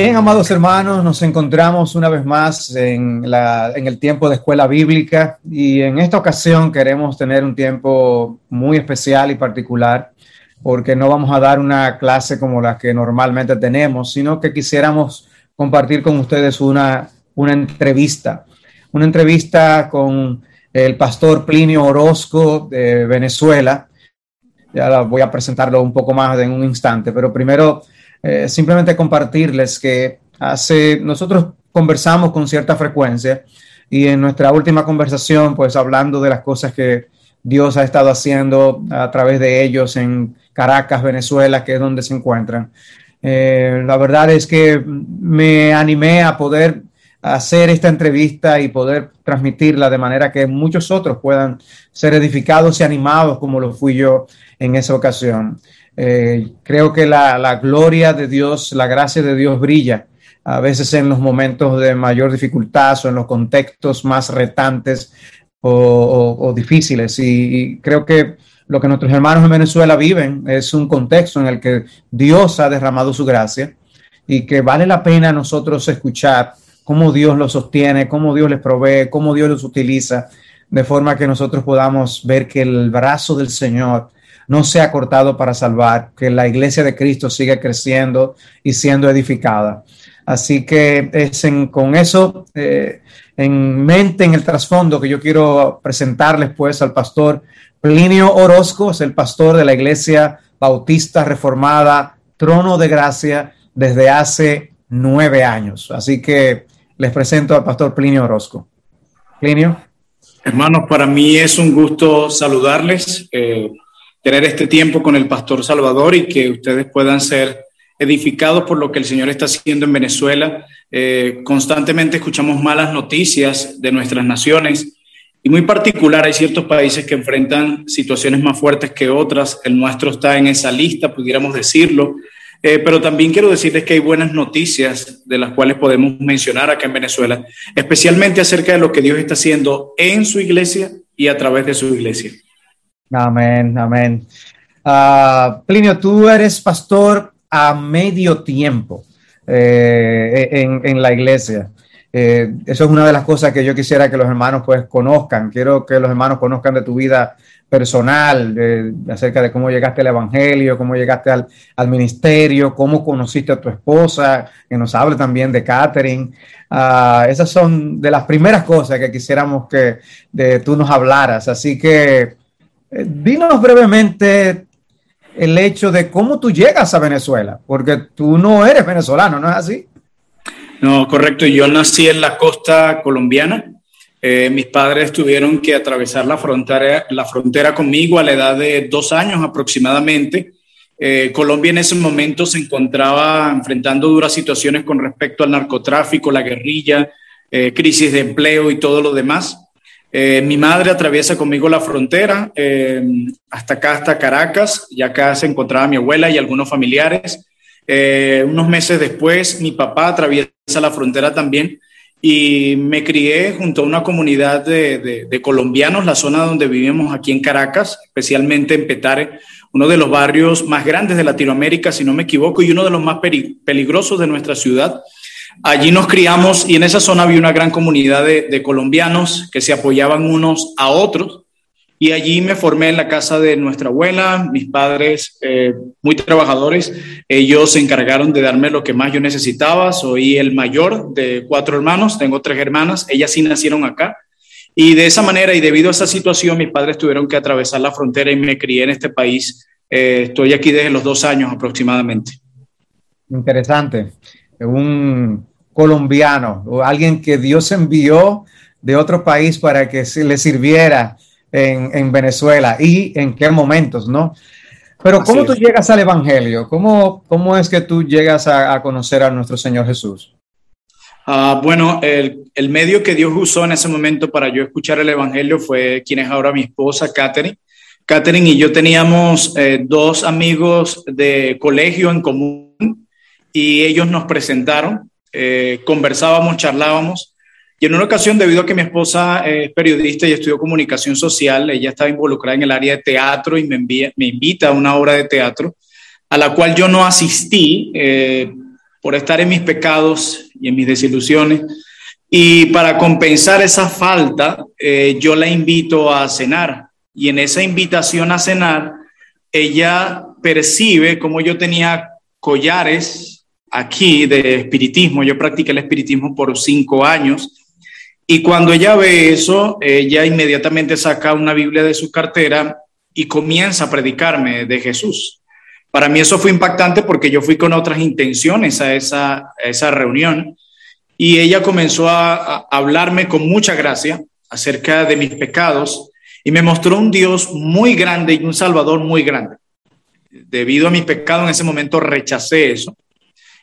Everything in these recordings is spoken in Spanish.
Bien, amados hermanos, nos encontramos una vez más en, el tiempo de escuela bíblica y en esta ocasión queremos tener un tiempo muy especial y particular porque no vamos a dar una clase como la que normalmente tenemos, sino que quisiéramos compartir con ustedes una entrevista, una entrevista con el pastor Plinio Orozco de Venezuela. Ya voy a presentarlo un poco más en un instante, pero primero eh, simplemente compartirles que hace, nosotros conversamos con cierta frecuencia y en nuestra última conversación, pues hablando de las cosas que Dios ha estado haciendo a través de ellos en Caracas, Venezuela, que es donde se encuentran. Eh, la verdad es que me animé a poder hacer esta entrevista y poder transmitirla de manera que muchos otros puedan ser edificados y animados como lo fui yo en esa ocasión. Eh, creo que la, gloria de Dios, la gracia de Dios brilla a veces en los momentos de mayor dificultad o en los contextos más retantes o, difíciles. Y, creo que lo que nuestros hermanos en Venezuela viven es un contexto en el que Dios ha derramado su gracia y que vale la pena nosotros escuchar cómo Dios los sostiene, cómo Dios les provee, cómo Dios los utiliza, de forma que nosotros podamos ver que el brazo del Señor no se ha cortado para salvar, que la iglesia de Cristo sigue creciendo y siendo edificada. Así que es con eso eh, en mente, en el trasfondo, que yo quiero presentarles pues al pastor Plinio Orozco, es el pastor de la iglesia bautista reformada Trono de Gracia desde hace nueve años. Así que les presento al pastor Plinio Orozco. Plinio. Hermanos, para mí es un gusto saludarles. Eh, tener este tiempo con el pastor Salvador y que ustedes puedan ser edificados por lo que el Señor está haciendo en Venezuela. Eh, constantemente escuchamos malas noticias de nuestras naciones y muy particular hay ciertos países que enfrentan situaciones más fuertes que otras. El nuestro está en esa lista, pudiéramos decirlo. Eh, pero también quiero decirles que hay buenas noticias de las cuales podemos mencionar acá en Venezuela, especialmente acerca de lo que Dios está haciendo en su iglesia y a través de su iglesia. Amén, amén. Uh, Plinio, tú eres pastor a medio tiempo eh, en, en, la iglesia. Eh, eso es una de las cosas que yo quisiera que los hermanos pues conozcan. Quiero que los hermanos conozcan de tu vida personal, de, acerca de cómo llegaste al Evangelio, cómo llegaste al, al, ministerio, cómo conociste a tu esposa, que nos hable también de Catherine. Uh, esas son de las primeras cosas que quisiéramos que de, tú nos hablaras. Así que eh, dinos brevemente el hecho de cómo tú llegas a Venezuela, porque tú no eres venezolano, ¿no es así? No, correcto. Yo nací en la costa colombiana. Eh, mis padres tuvieron que atravesar la frontera, la frontera conmigo a la edad de dos años aproximadamente. Eh, Colombia en ese momento se encontraba enfrentando duras situaciones con respecto al narcotráfico, la guerrilla, crisis de empleo y todo lo demás. Eh, mi madre atraviesa conmigo la frontera eh, hasta acá, hasta Caracas, y acá se encontraba mi abuela y algunos familiares. Eh, unos meses después, mi papá atraviesa la frontera también y me crié junto a una comunidad de, colombianos, la zona donde vivimos aquí en Caracas, especialmente en Petare, uno de los barrios más grandes de Latinoamérica, si no me equivoco, y uno de los más peligrosos de nuestra ciudad. Allí nos criamos y en esa zona había una gran comunidad de, colombianos que se apoyaban unos a otros. Y allí me formé en la casa de nuestra abuela, mis padres eh, muy trabajadores, ellos se encargaron de darme lo que más yo necesitaba. Soy el mayor de cuatro hermanos, tengo tres hermanas, ellas sí nacieron acá. Y de esa manera y debido a esa situación, mis padres tuvieron que atravesar la frontera y me crié en este país. Eh, estoy aquí desde los dos años aproximadamente. Interesante. Un, colombiano o alguien que Dios envió de otro país para que le sirviera en, Venezuela y en qué momentos, ¿no? Pero ¿cómo tú llegas al Evangelio? ¿Cómo, cómo es que tú llegas a, conocer a nuestro Señor Jesús? Ah, bueno, el, el, medio que Dios usó en ese momento para yo escuchar el Evangelio fue quien es ahora mi esposa, Catherine. Catherine y yo teníamos eh, dos amigos de colegio en común y ellos nos presentaron eh, conversábamos, charlábamos. Y en una ocasión, debido a que mi esposa es periodista y estudió comunicación social, ella estaba involucrada en el área de teatro y me, me invita a una obra de teatro a la cual yo no asistí, eh, por estar en mis pecados y en mis desilusiones. Y para compensar esa falta, eh, yo la invito a cenar. Y en esa invitación a cenar, ella percibe como yo tenía collares aquí de espiritismo. Yo practiqué el espiritismo por cinco años. Y cuando ella ve eso, ella inmediatamente saca una Biblia de su cartera y comienza a predicarme de Jesús. Para mí eso fue impactante porque yo fui con otras intenciones a esa, esa reunión y ella comenzó a, a, hablarme con mucha gracia acerca de mis pecados y me mostró un Dios muy grande y un Salvador muy grande. Debido a mi pecado en ese momento rechacé eso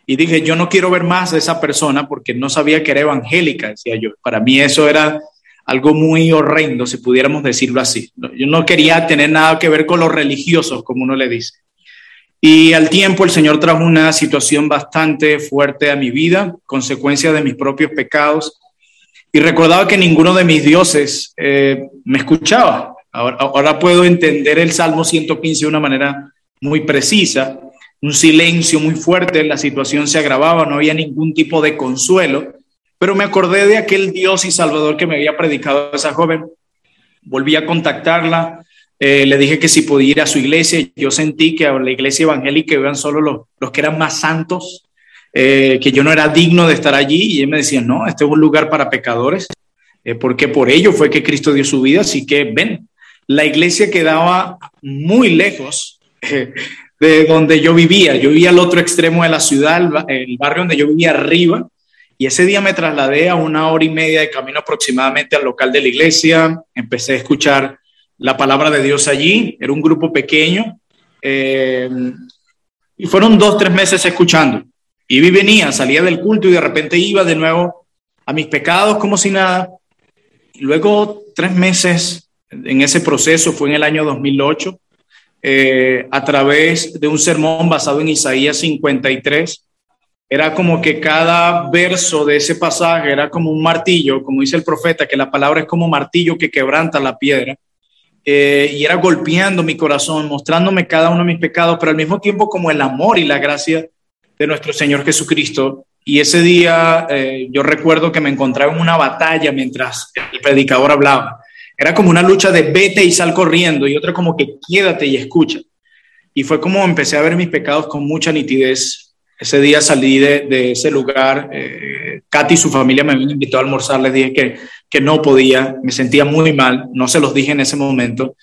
y dije, yo no quiero ver más a esa persona porque no sabía que era evangélica, decía yo. Para mí eso era algo muy horrendo, si pudiéramos decirlo así. Yo no quería tener nada que ver con los religiosos, como uno le dice. Y al tiempo el Señor trajo una situación bastante fuerte a mi vida, consecuencia de mis propios pecados. Y recordaba que ninguno de mis dioses eh, me escuchaba. Ahora, puedo entender el Salmo 115 de una manera muy precisa. Un silencio muy fuerte, la situación se agravaba, no había ningún tipo de consuelo. Pero me acordé de aquel Dios y Salvador que me había predicado esa joven. Volví a contactarla, eh, le dije que si podía ir a su iglesia, yo sentí que a la iglesia evangélica iban solo los, los que eran más santos, eh, que yo no era digno de estar allí y él me decía, no, este es un lugar para pecadores, eh, porque por ello fue que Cristo dio su vida, así que ven, la iglesia quedaba muy lejos de donde yo vivía, yo vivía al otro extremo de la ciudad, el, barrio donde yo vivía arriba, y ese día me trasladé a una hora y media de camino aproximadamente al local de la iglesia, empecé a escuchar la palabra de Dios allí. Era un grupo pequeño. Eh, y fueron dos, tres meses escuchando. Y venía, salía del culto y de repente iba de nuevo a mis pecados como si nada. Luego tres meses en ese proceso, fue en el año 2008, eh, a través de un sermón basado en Isaías 53. Era como que cada verso de ese pasaje era como un martillo, como dice el profeta, que la palabra es como martillo que quebranta la piedra eh, y era golpeando mi corazón, mostrándome cada uno de mis pecados, pero al mismo tiempo como el amor y la gracia de nuestro Señor Jesucristo. Y ese día eh, yo recuerdo que me encontraba en una batalla mientras el predicador hablaba. Era como una lucha de vete y sal corriendo y otra como que quédate y escucha. Y fue como empecé a ver mis pecados con mucha nitidez. Ese día salí de, de ese lugar. Eh, Katy y su familia me invitó a almorzar. Les dije que que no podía, me sentía muy mal, no se los dije en ese momento.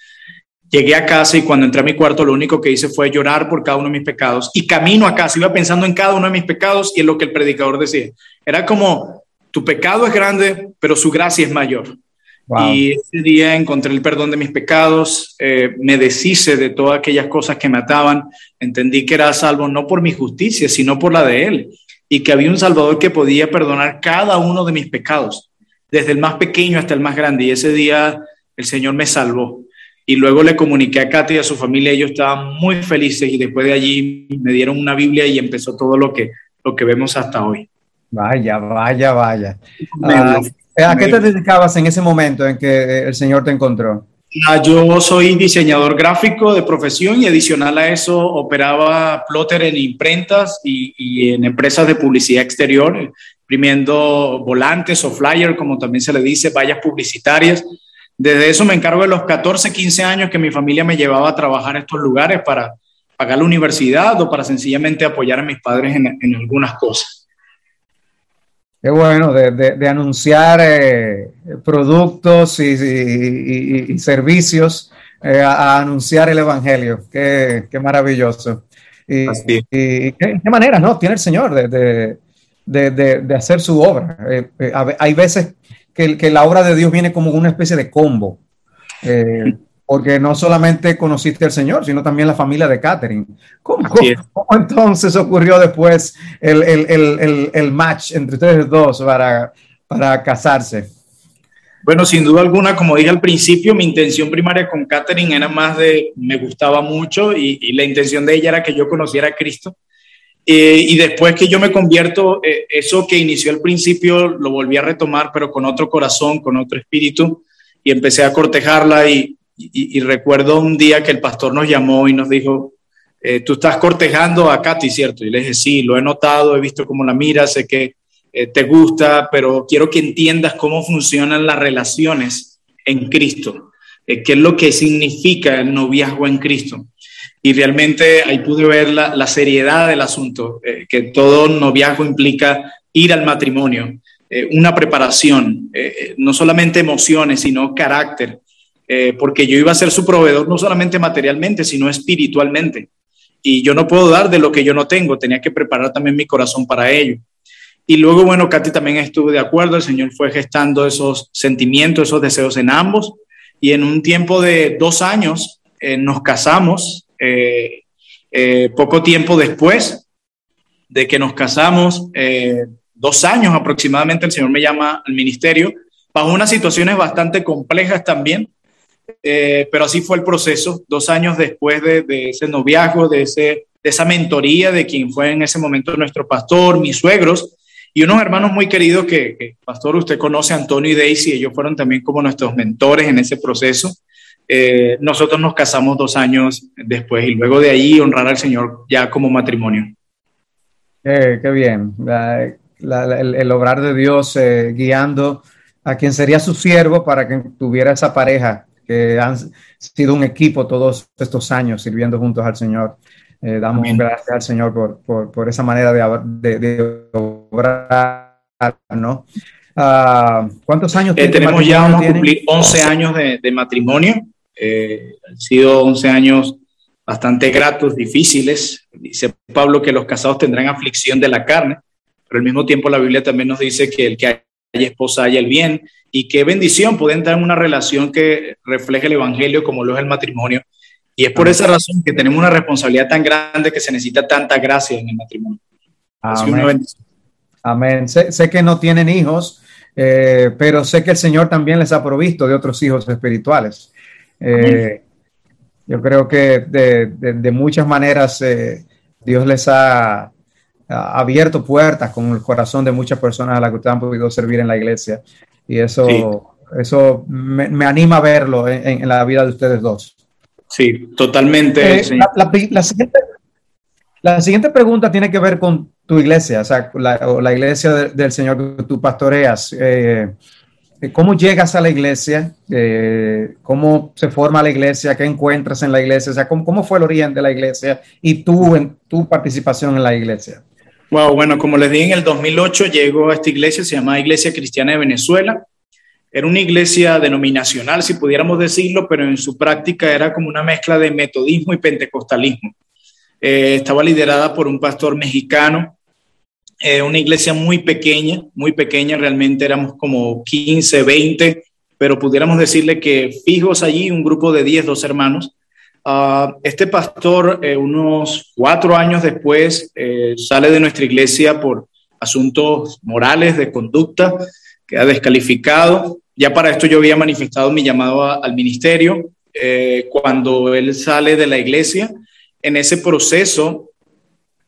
Llegué a casa y cuando entré a mi cuarto lo único que hice fue llorar por cada uno de mis pecados y camino a casa iba pensando en cada uno de mis pecados y en lo que el predicador decía. Era como, tu pecado es grande, pero su gracia es mayor. Y ese día encontré el perdón de mis pecados, eh, me deshice de todas aquellas cosas que me ataban, entendí que era salvo no por mi justicia, sino por la de Él, y que había un Salvador que podía perdonar cada uno de mis pecados desde el más pequeño hasta el más grande. Y ese día el Señor me salvó. Y luego le comuniqué a Katy y a su familia, ellos estaban muy felices y después de allí me dieron una Biblia y empezó todo lo que, lo que vemos hasta hoy. Vaya, vaya, vaya. Ah, ¿A qué te dedicabas en ese momento en que el Señor te encontró? Ah, yo soy diseñador gráfico de profesión y adicional a eso operaba plotter en imprentas y, y en empresas de publicidad exterior imprimiendo volantes o flyers, como también se le dice, vallas publicitarias. Desde eso me encargo de los 14, 15 años que mi familia me llevaba a trabajar en estos lugares para pagar la universidad o para sencillamente apoyar a mis padres en, en algunas cosas. Qué bueno, de, de, de anunciar eh, productos y, y, y servicios eh, a, a, anunciar el Evangelio. Qué, qué maravilloso. Y, y, qué, qué, manera, ¿no? Tiene el Señor de, de, hacer su obra. Eh, eh, hay veces que, que, la obra de Dios viene como una especie de combo, eh, porque no solamente conociste al Señor, sino también la familia de Catherine. ¿Cómo, cómo entonces ocurrió después el, el, el, el, match entre ustedes dos para, para casarse? Bueno, sin duda alguna, como dije al principio, mi intención primaria con Catherine era más de, me gustaba mucho y, y la intención de ella era que yo conociera a Cristo. Eh, y después que yo me convierto, eh, eso que inició al principio lo volví a retomar, pero con otro corazón, con otro espíritu, y empecé a cortejarla y, y, recuerdo un día que el pastor nos llamó y nos dijo, eh, tú estás cortejando a Katy, ¿cierto? Y le dije, sí, lo he notado, he visto cómo la miras, sé que eh, te gusta, pero quiero que entiendas cómo funcionan las relaciones en Cristo, eh, qué es lo que significa el noviazgo en Cristo. Y realmente ahí pude ver la, la seriedad del asunto, que todo noviazgo implica ir al matrimonio, una preparación, no solamente emociones, sino carácter, porque yo iba a ser su proveedor no solamente materialmente, sino espiritualmente y yo no puedo dar de lo que yo no tengo, tenía que preparar también mi corazón para ello. Y luego, bueno, Katy también estuvo de acuerdo, el Señor fue gestando esos sentimientos, esos deseos en ambos, y en un tiempo de dos años eh, nos casamos, eh, eh, poco tiempo después de que nos casamos, dos años aproximadamente, el Señor me llama al ministerio, bajo unas situaciones bastante complejas también, eh, pero así fue el proceso, dos años después de, ese noviazgo, de, ese, de esa mentoría de quien fue en ese momento nuestro pastor, mis suegros y unos hermanos muy queridos que, pastor, usted conoce, Antonio y Daisy, ellos fueron también como nuestros mentores en ese proceso. Eh, nosotros nos casamos dos años después y luego de ahí honrar al Señor ya como matrimonio. qué bien, el, el, obrar de Dios eh, guiando a quien sería su siervo para que tuviera esa pareja que han sido un equipo todos estos años sirviendo juntos al Señor. Eh, damos gracias al Señor por, por, por esa manera de, de, obrar, ¿no? Uh, ¿Cuántos años eh, tenemos ya? Vamos a cumplir 11 años de, de matrimonio. Eh, han sido 11 años bastante gratos, difíciles. Dice Pablo que los casados tendrán aflicción de la carne, pero al mismo tiempo la Biblia también nos dice que el que esposa haya el bien y qué bendición poder entrar en una relación que refleje el Evangelio como lo es el matrimonio. Y es por esa razón que tenemos una responsabilidad tan grande que se necesita tanta gracia en el matrimonio. Amén. Amén. Sé, que no tienen hijos, eh, pero sé que el Señor también les ha provisto de otros hijos espirituales. Eh, yo creo que de, muchas maneras eh, Dios les ha, abierto puertas con el corazón de muchas personas a las que ustedes han podido servir en la iglesia. Y eso, eso me, anima a verlo en, la vida de ustedes dos. Sí, totalmente. Eh, la, siguiente, pregunta tiene que ver con tu iglesia, o sea, la, iglesia del Señor que tú pastoreas. Eh, ¿Cómo llegas a la iglesia? Eh, ¿Cómo se forma la iglesia? ¿Qué encuentras en la iglesia? O sea, ¿cómo, ¿cómo, fue el origen de la iglesia y tú en tu participación en la iglesia? Wow, bueno, como les dije, en el 2008 llegó a esta iglesia, se llamaba Iglesia Cristiana de Venezuela. Era una iglesia denominacional, si pudiéramos decirlo, pero en su práctica era como una mezcla de metodismo y pentecostalismo. Eh, estaba liderada por un pastor mexicano, eh, una iglesia muy pequeña, muy pequeña, realmente éramos como 15, 20, pero pudiéramos decirle que fijos allí, un grupo de 10, dos hermanos. Ah, este pastor, eh, unos cuatro años después, eh, sale de nuestra iglesia por asuntos morales, de conducta, queda descalificado. Ya para esto yo había manifestado mi llamado al ministerio. Eh, cuando él sale de la iglesia, en ese proceso,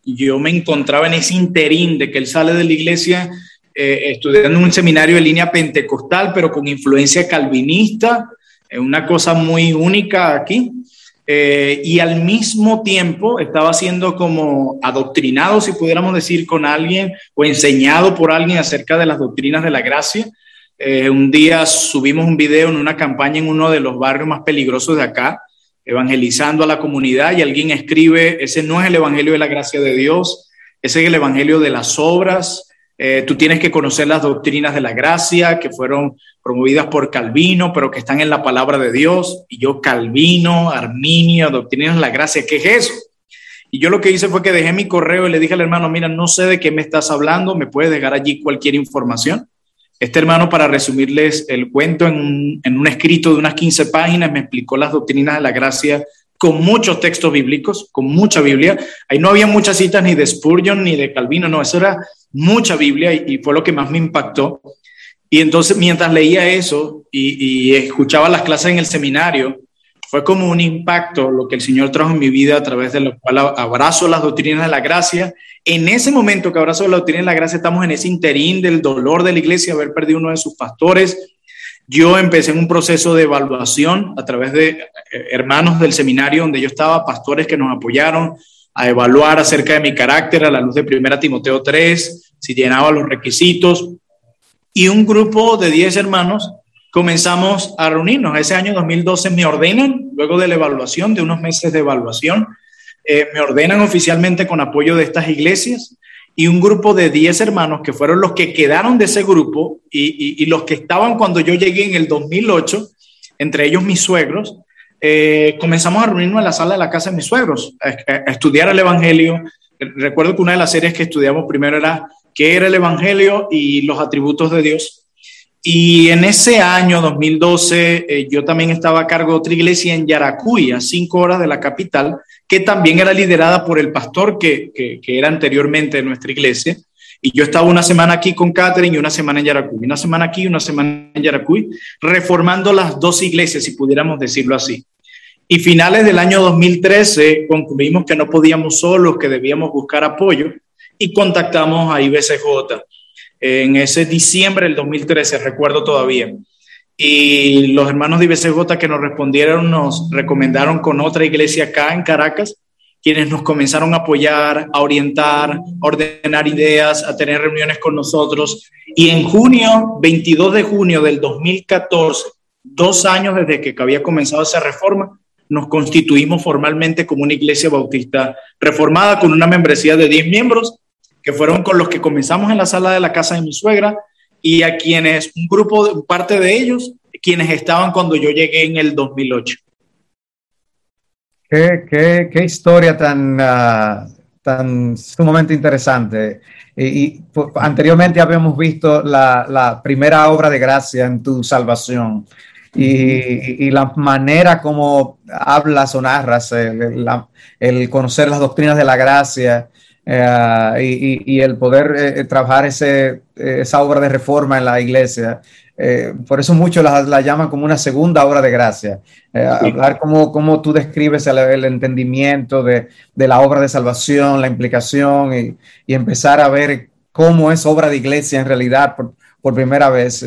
yo me encontraba en ese interín de que él sale de la iglesia estudiando en un seminario de línea pentecostal, pero con influencia calvinista, una cosa muy única aquí. Eh, y al mismo tiempo estaba siendo como adoctrinado, si pudiéramos decir, con alguien o enseñado por alguien acerca de las doctrinas de la gracia. Eh, un día subimos un video en una campaña en uno de los barrios más peligrosos de acá, evangelizando a la comunidad y alguien escribe, ese no es el Evangelio de la gracia de Dios, ese es el Evangelio de las obras, eh, tú tienes que conocer las doctrinas de la gracia que fueron promovidas por Calvino, pero que están en la palabra de Dios. Y yo, Calvino, Arminio, doctrinas de la gracia, ¿qué es eso? Y yo lo que hice fue que dejé mi correo y le dije al hermano, mira, no sé de qué me estás hablando, me puedes dejar allí cualquier información. Este hermano, para resumirles el cuento en en un escrito de unas 15 páginas, me explicó las doctrinas de la gracia con muchos textos bíblicos, con mucha Biblia. Ahí no había muchas citas ni de Spurgeon ni de Calvino, no, eso era mucha Biblia y, fue lo que más me impactó. Y entonces mientras leía eso y, escuchaba las clases en el seminario, fue como un impacto lo que el Señor trajo en mi vida a través de lo cual abrazo las doctrinas de la gracia. En ese momento que abrazo la doctrina de la gracia, estamos en ese interín del dolor de la iglesia, haber perdido uno de sus pastores. yo empecé en un proceso de evaluación a través de eh, hermanos del seminario donde yo estaba, pastores que nos apoyaron a evaluar acerca de mi carácter a la luz de 1 Timoteo 3, si llenaba los requisitos. Y un grupo de 10 hermanos comenzamos a reunirnos. Ese año 2012 me ordenan, luego de la evaluación, de unos meses de evaluación, eh, me ordenan oficialmente con apoyo de estas iglesias y un grupo de 10 hermanos que fueron los que quedaron de ese grupo y, los que estaban cuando yo llegué en el 2008, entre ellos mis suegros, eh, comenzamos a reunirnos en la sala de la casa de mis suegros, a, estudiar el Evangelio. Recuerdo que una de las series que estudiamos primero era qué era el Evangelio y los atributos de Dios. Y en ese año, 2012, eh, yo también estaba a cargo de otra iglesia en Yaracuy, a cinco horas de la capital, que también era liderada por el pastor que, que, era anteriormente de nuestra iglesia. Y yo estaba una semana aquí con Catherine y una semana en Yaracuy. Una semana aquí y una semana en Yaracuy, reformando las dos iglesias, si pudiéramos decirlo así. Y finales del año 2013 concluimos que no podíamos solos, que debíamos buscar apoyo y contactamos a IBCJ. En ese diciembre del 2013, recuerdo todavía. Y los hermanos de IBCJ que nos respondieron nos recomendaron con otra iglesia acá en Caracas, quienes nos comenzaron a apoyar, a orientar, a ordenar ideas, a tener reuniones con nosotros. Y en junio, 22 de junio del 2014, dos años desde que había comenzado esa reforma, nos constituimos formalmente como una iglesia bautista reformada con una membresía de 10 miembros, que fueron con los que comenzamos en la sala de la casa de mi suegra, y a quienes, un grupo, de, parte de ellos, quienes estaban cuando yo llegué en el 2008. Qué, qué, qué historia tan, uh, tan sumamente interesante. Y, anteriormente habíamos visto la, la, primera obra de gracia en tu salvación y, y la manera como hablas o narras, el, el, conocer las doctrinas de la gracia eh, y, el poder eh, trabajar ese, esa obra de reforma en la iglesia. Eh, por eso muchos la, llaman como una segunda obra de gracia. Hablar como, como tú describes el, entendimiento de, de, la obra de salvación, la implicación y, y, empezar a ver cómo es obra de iglesia en realidad por, por primera vez.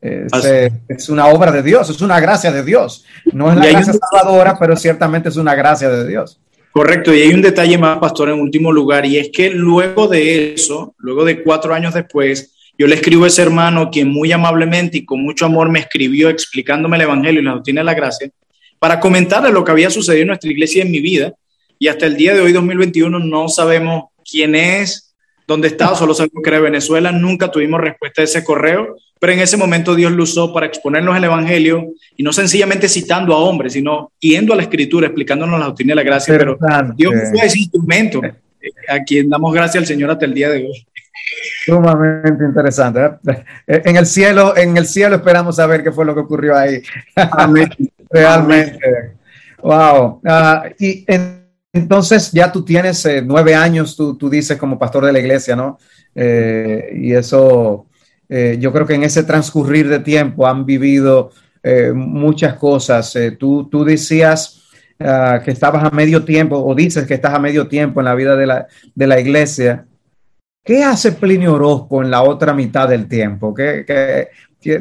es una obra de Dios, es una gracia de Dios. No es la gracia salvadora, pero ciertamente es una gracia de Dios. Correcto, y hay un detalle más, pastor, en último lugar, y es que luego de eso, luego de cuatro años después, yo le escribo a ese hermano quien muy amablemente y con mucho amor me escribió explicándome el Evangelio y la doctrina de la gracia, para comentarle lo que había sucedido en nuestra iglesia en mi vida. Y hasta el día de hoy, 2021, no sabemos quién es, dónde está, solo sabemos que era Venezuela, nunca tuvimos respuesta a ese correo, pero en ese momento Dios lo usó para exponernos el Evangelio y no sencillamente citando a hombres, sino yendo a la Escritura, explicándonos la doctrina de la gracia. Pero Dios fue ese instrumento a quien damos gracias al Señor hasta el día de hoy. Sumamente interesante. ¿eh? En el cielo, en el cielo esperamos saber qué fue lo que ocurrió ahí. Realmente. Wow. Ah, y entonces ya tú tienes eh, nueve años, tú, tú, dices como pastor de la iglesia, ¿no? Eh, y eso eh, yo creo que en ese transcurrir de tiempo han vivido muchas cosas. Tú, tú decías ah, que estabas a medio tiempo, o dices que estás a medio tiempo en la vida de la, de la iglesia. ¿Qué hace Plinio Orozco en la otra mitad del tiempo? ¿Qué,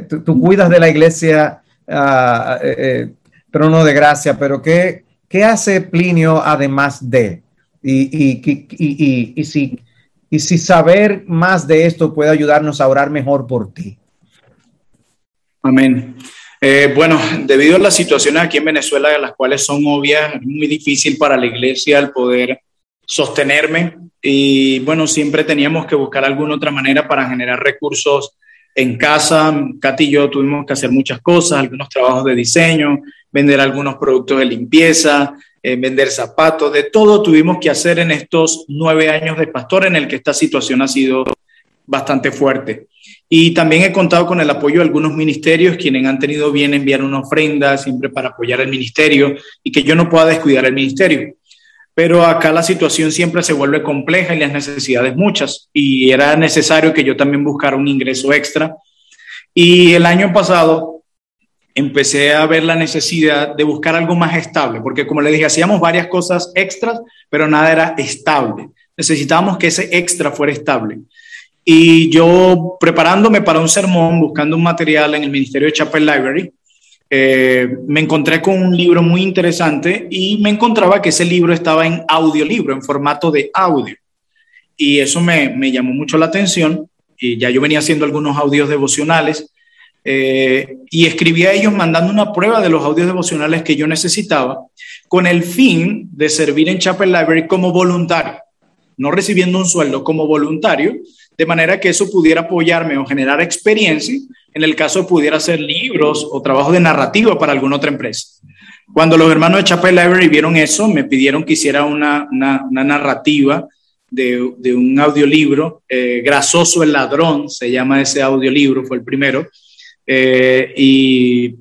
tú, cuidas de la iglesia, uh, trono de gracia, pero ¿qué, ¿qué hace Plinio además de? Y, y, si y si saber más de esto puede ayudarnos a orar mejor por ti. Amén. Eh, bueno, debido a las situaciones aquí en Venezuela, las cuales son obvias, es muy difícil para la iglesia el poder sostenerme y bueno, siempre teníamos que buscar alguna otra manera para generar recursos en casa. Katy y yo tuvimos que hacer muchas cosas, algunos trabajos de diseño, vender algunos productos de limpieza, vender zapatos, de todo tuvimos que hacer en estos nueve años de pastor en el que esta situación ha sido bastante fuerte. Y también he contado con el apoyo de algunos ministerios, quienes han tenido bien enviar una ofrenda siempre para apoyar el ministerio y que yo no pueda descuidar el ministerio. Pero acá la situación siempre se vuelve compleja y las necesidades muchas. Y era necesario que yo también buscara un ingreso extra. Y el año pasado empecé a ver la necesidad de buscar algo más estable, porque como le dije, hacíamos varias cosas extras, pero nada era estable. Necesitábamos que ese extra fuera estable. Y yo preparándome para un sermón, buscando un material en el Ministerio de Chapel Library, eh, me encontré con un libro muy interesante y me encontraba que ese libro estaba en audiolibro, en formato de audio. Y eso me, llamó mucho la atención. Y ya yo venía haciendo algunos audios devocionales eh, y escribí a ellos mandando una prueba de los audios devocionales que yo necesitaba con el fin de servir en Chapel Library como voluntario, no recibiendo un sueldo como voluntario, de manera que eso pudiera apoyarme o generar experiencia en el caso pudiera hacer libros o trabajo de narrativa para alguna otra empresa. Cuando los hermanos de Chapel Library vieron eso, me pidieron que hiciera una, una, narrativa de, de, un audiolibro, eh, Grasoso el Ladrón, se llama ese audiolibro, fue el primero, eh, y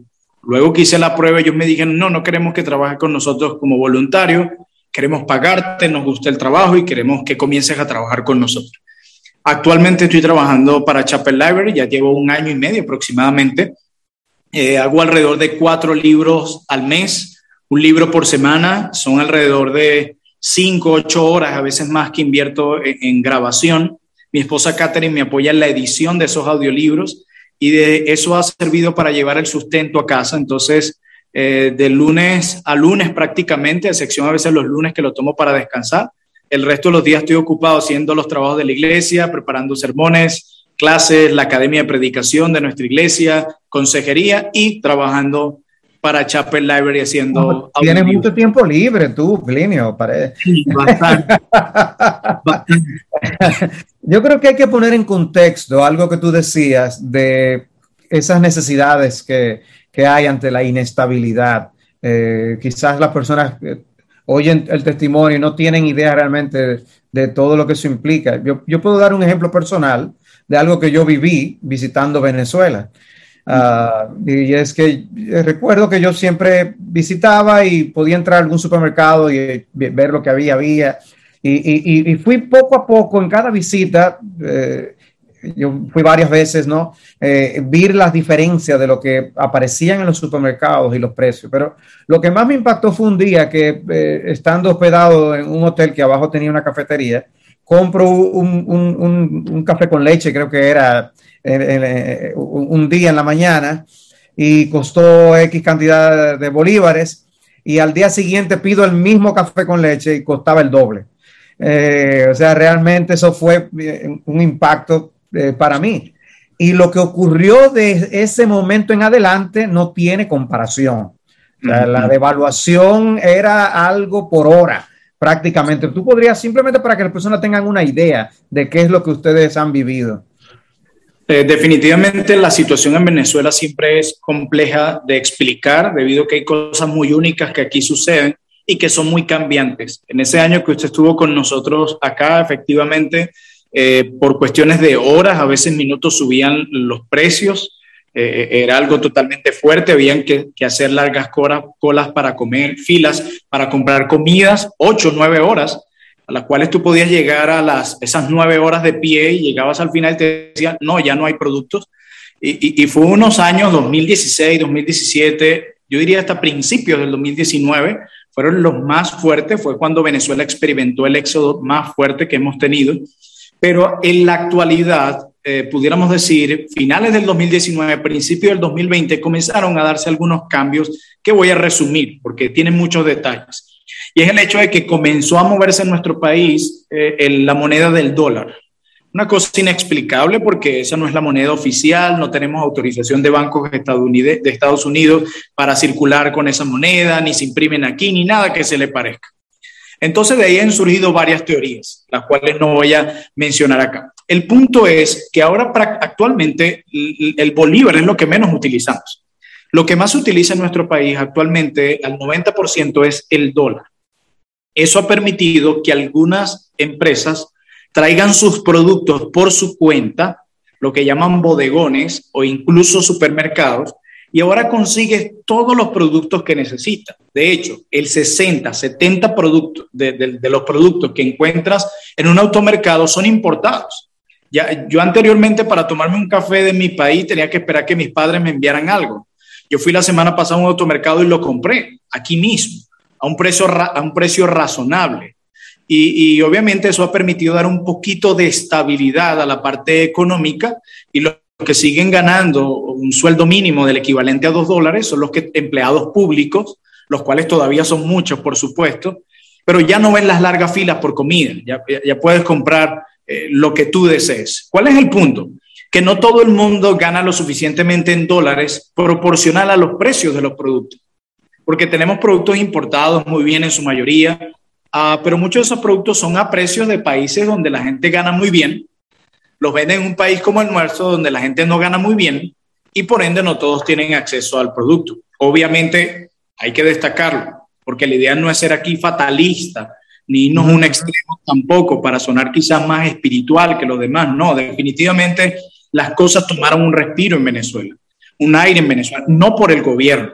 luego que hice la prueba, ellos me dijeron, no, no queremos que trabajes con nosotros como voluntario, queremos pagarte, nos gusta el trabajo y queremos que comiences a trabajar con nosotros. Actualmente estoy trabajando para Chapel Library, ya llevo un año y medio aproximadamente. Eh, hago alrededor de cuatro libros al mes, un libro por semana, son alrededor de cinco, ocho horas, a veces más que invierto en, en grabación. Mi esposa Catherine me apoya en la edición de esos audiolibros y de eso ha servido para llevar el sustento a casa. Entonces, eh, de lunes a lunes prácticamente, a excepción a veces los lunes que lo tomo para descansar. El resto de los días estoy ocupado haciendo los trabajos de la iglesia, preparando sermones, clases, la academia de predicación de nuestra iglesia, consejería y trabajando para Chapel Library haciendo... Tienes mucho tiempo libre tú, Plinio, parece. Sí, bastante. Yo creo que hay que poner en contexto algo que tú decías de esas necesidades que, que hay ante la inestabilidad. Eh, quizás las personas oyen el testimonio y no tienen idea realmente de, todo lo que eso implica. Yo, yo, puedo dar un ejemplo personal de algo que yo viví visitando Venezuela. Uh, y es que eh, recuerdo que yo siempre visitaba y podía entrar algún supermercado y ver lo que había, había. Y, y, fui poco a poco en cada visita, eh, yo fui varias veces, ¿no? Eh, vi las diferencias de lo que aparecían en los supermercados y los precios. Pero lo que más me impactó fue un día que, eh, estando hospedado en un hotel que abajo tenía una cafetería, compro un, un, un café con leche, creo que era un día en la mañana y costó X cantidad de bolívares y al día siguiente pido el mismo café con leche y costaba el doble. Eh, o sea, realmente eso fue eh, un impacto eh, para mí. Y lo que ocurrió de ese momento en adelante no tiene comparación. La devaluación era algo por hora, prácticamente. Tú podrías simplemente para que las personas tengan una idea de qué es lo que ustedes han vivido. Eh, definitivamente la situación en Venezuela siempre es compleja de explicar debido a que hay cosas muy únicas que aquí suceden y que son muy cambiantes. En ese año que usted estuvo con nosotros acá, efectivamente, eh, por cuestiones de horas, a veces minutos subían los precios, eh, era algo totalmente fuerte, habían que, que hacer largas colas, colas para comer, filas para comprar comidas, ocho, nueve horas a las cuales tú podías llegar a las, esas nueve horas de pie y llegabas al final y te decían, no, ya no hay productos. Y, y, fue unos años, 2016, 2017, yo diría hasta principios del 2019, fueron los más fuertes, fue cuando Venezuela experimentó el éxodo más fuerte que hemos tenido. Pero en la actualidad, eh, pudiéramos decir, finales del 2019, principios del 2020, comenzaron a darse algunos cambios que voy a resumir porque tienen muchos detalles y es el hecho de que comenzó a moverse en nuestro país eh, la moneda del dólar. Una cosa inexplicable porque esa no es la moneda oficial, no tenemos autorización de bancos de Estados Unidos para circular con esa moneda, ni se imprimen aquí, ni nada que se le parezca. Entonces de ahí han surgido varias teorías, las cuales no voy a mencionar acá. El punto es que ahora actualmente el bolívar es lo que menos utilizamos. Lo que más se utiliza en nuestro país actualmente, al 90%, es el dólar. Eso ha permitido que algunas empresas traigan sus productos por su cuenta, lo que llaman bodegones o incluso supermercados, y ahora consigues todos los productos que necesitas. De hecho, el 60, 70 productos de, los productos que encuentras en un automercado son importados. Yo anteriormente para tomarme un café de mi país tenía que esperar que mis padres me enviaran algo. Yo fui la semana pasada a un automercado y lo compré aquí mismo a un precio, a un precio razonable. y, obviamente eso ha permitido dar un poquito de estabilidad a la parte económica y los que siguen ganando un sueldo mínimo del equivalente a dos dólares son los que, empleados públicos, los cuales todavía son muchos, por supuesto, pero ya no ven las largas filas por comida, ya, ya puedes comprar eh, lo que tú desees. ¿Cuál es el punto? Que no todo el mundo gana lo suficientemente en dólares proporcional a los precios de los productos, porque tenemos productos importados muy bien en su mayoría, Ah, pero muchos de esos productos son a precios de países donde la gente gana muy bien, los venden en un país como el nuestro donde la gente no gana muy bien y por ende no todos tienen acceso al producto. Obviamente hay que destacarlo, porque la idea no es ser aquí fatalista, ni no es un extremo tampoco para sonar quizás más espiritual que los demás. No, definitivamente las cosas tomaron un respiro en Venezuela, un aire en Venezuela, no por el gobierno,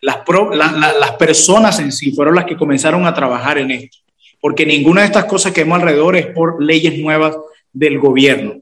las, las personas en sí fueron las que comenzaron a trabajar en esto, porque ninguna de estas cosas que vemos alrededor es por leyes nuevas del gobierno.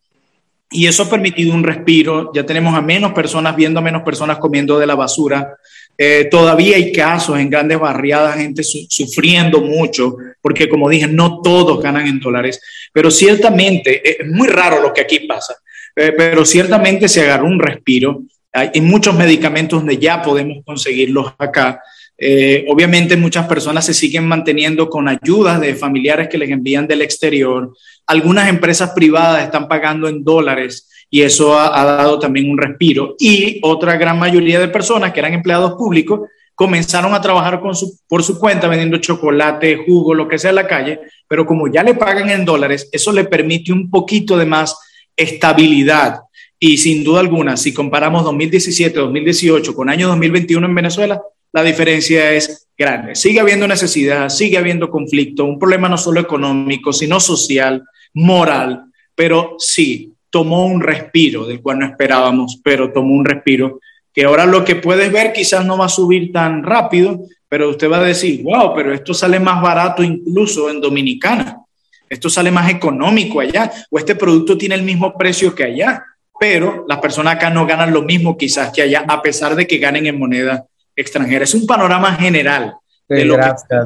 Y eso ha permitido un respiro, ya tenemos a menos personas viendo a menos personas comiendo de la basura. Eh, todavía hay casos en grandes barriadas, gente sufriendo mucho, porque como dije, no todos ganan en dólares, pero ciertamente es muy raro lo que aquí pasa, eh, pero ciertamente se agarró un respiro hay muchos medicamentos donde ya podemos conseguirlos acá. Eh, obviamente muchas personas se siguen manteniendo con ayudas de familiares que les envían del exterior. Algunas empresas privadas están pagando en dólares y eso ha, dado también un respiro. Y otra gran mayoría de personas que eran empleados públicos comenzaron a trabajar por su cuenta vendiendo chocolate, jugo, lo que sea en la calle, pero como ya le pagan en dólares, eso le permite un poquito de más estabilidad y sin duda alguna, si comparamos 2017-2018 con año 2021 en Venezuela, la diferencia es grande. Sigue habiendo necesidad, sigue habiendo conflicto, un problema no solo económico, sino social, moral, pero sí, tomó un respiro del cual no esperábamos, pero tomó un respiro que ahora lo que puedes ver quizás no va a subir tan rápido, pero usted va a decir, wow, pero esto sale más barato incluso en Dominicana, esto sale más económico allá, o este producto tiene el mismo precio que allá pero las personas acá no ganan lo mismo quizás que allá, a pesar de que ganen en moneda extranjera. Es un panorama general de lo que está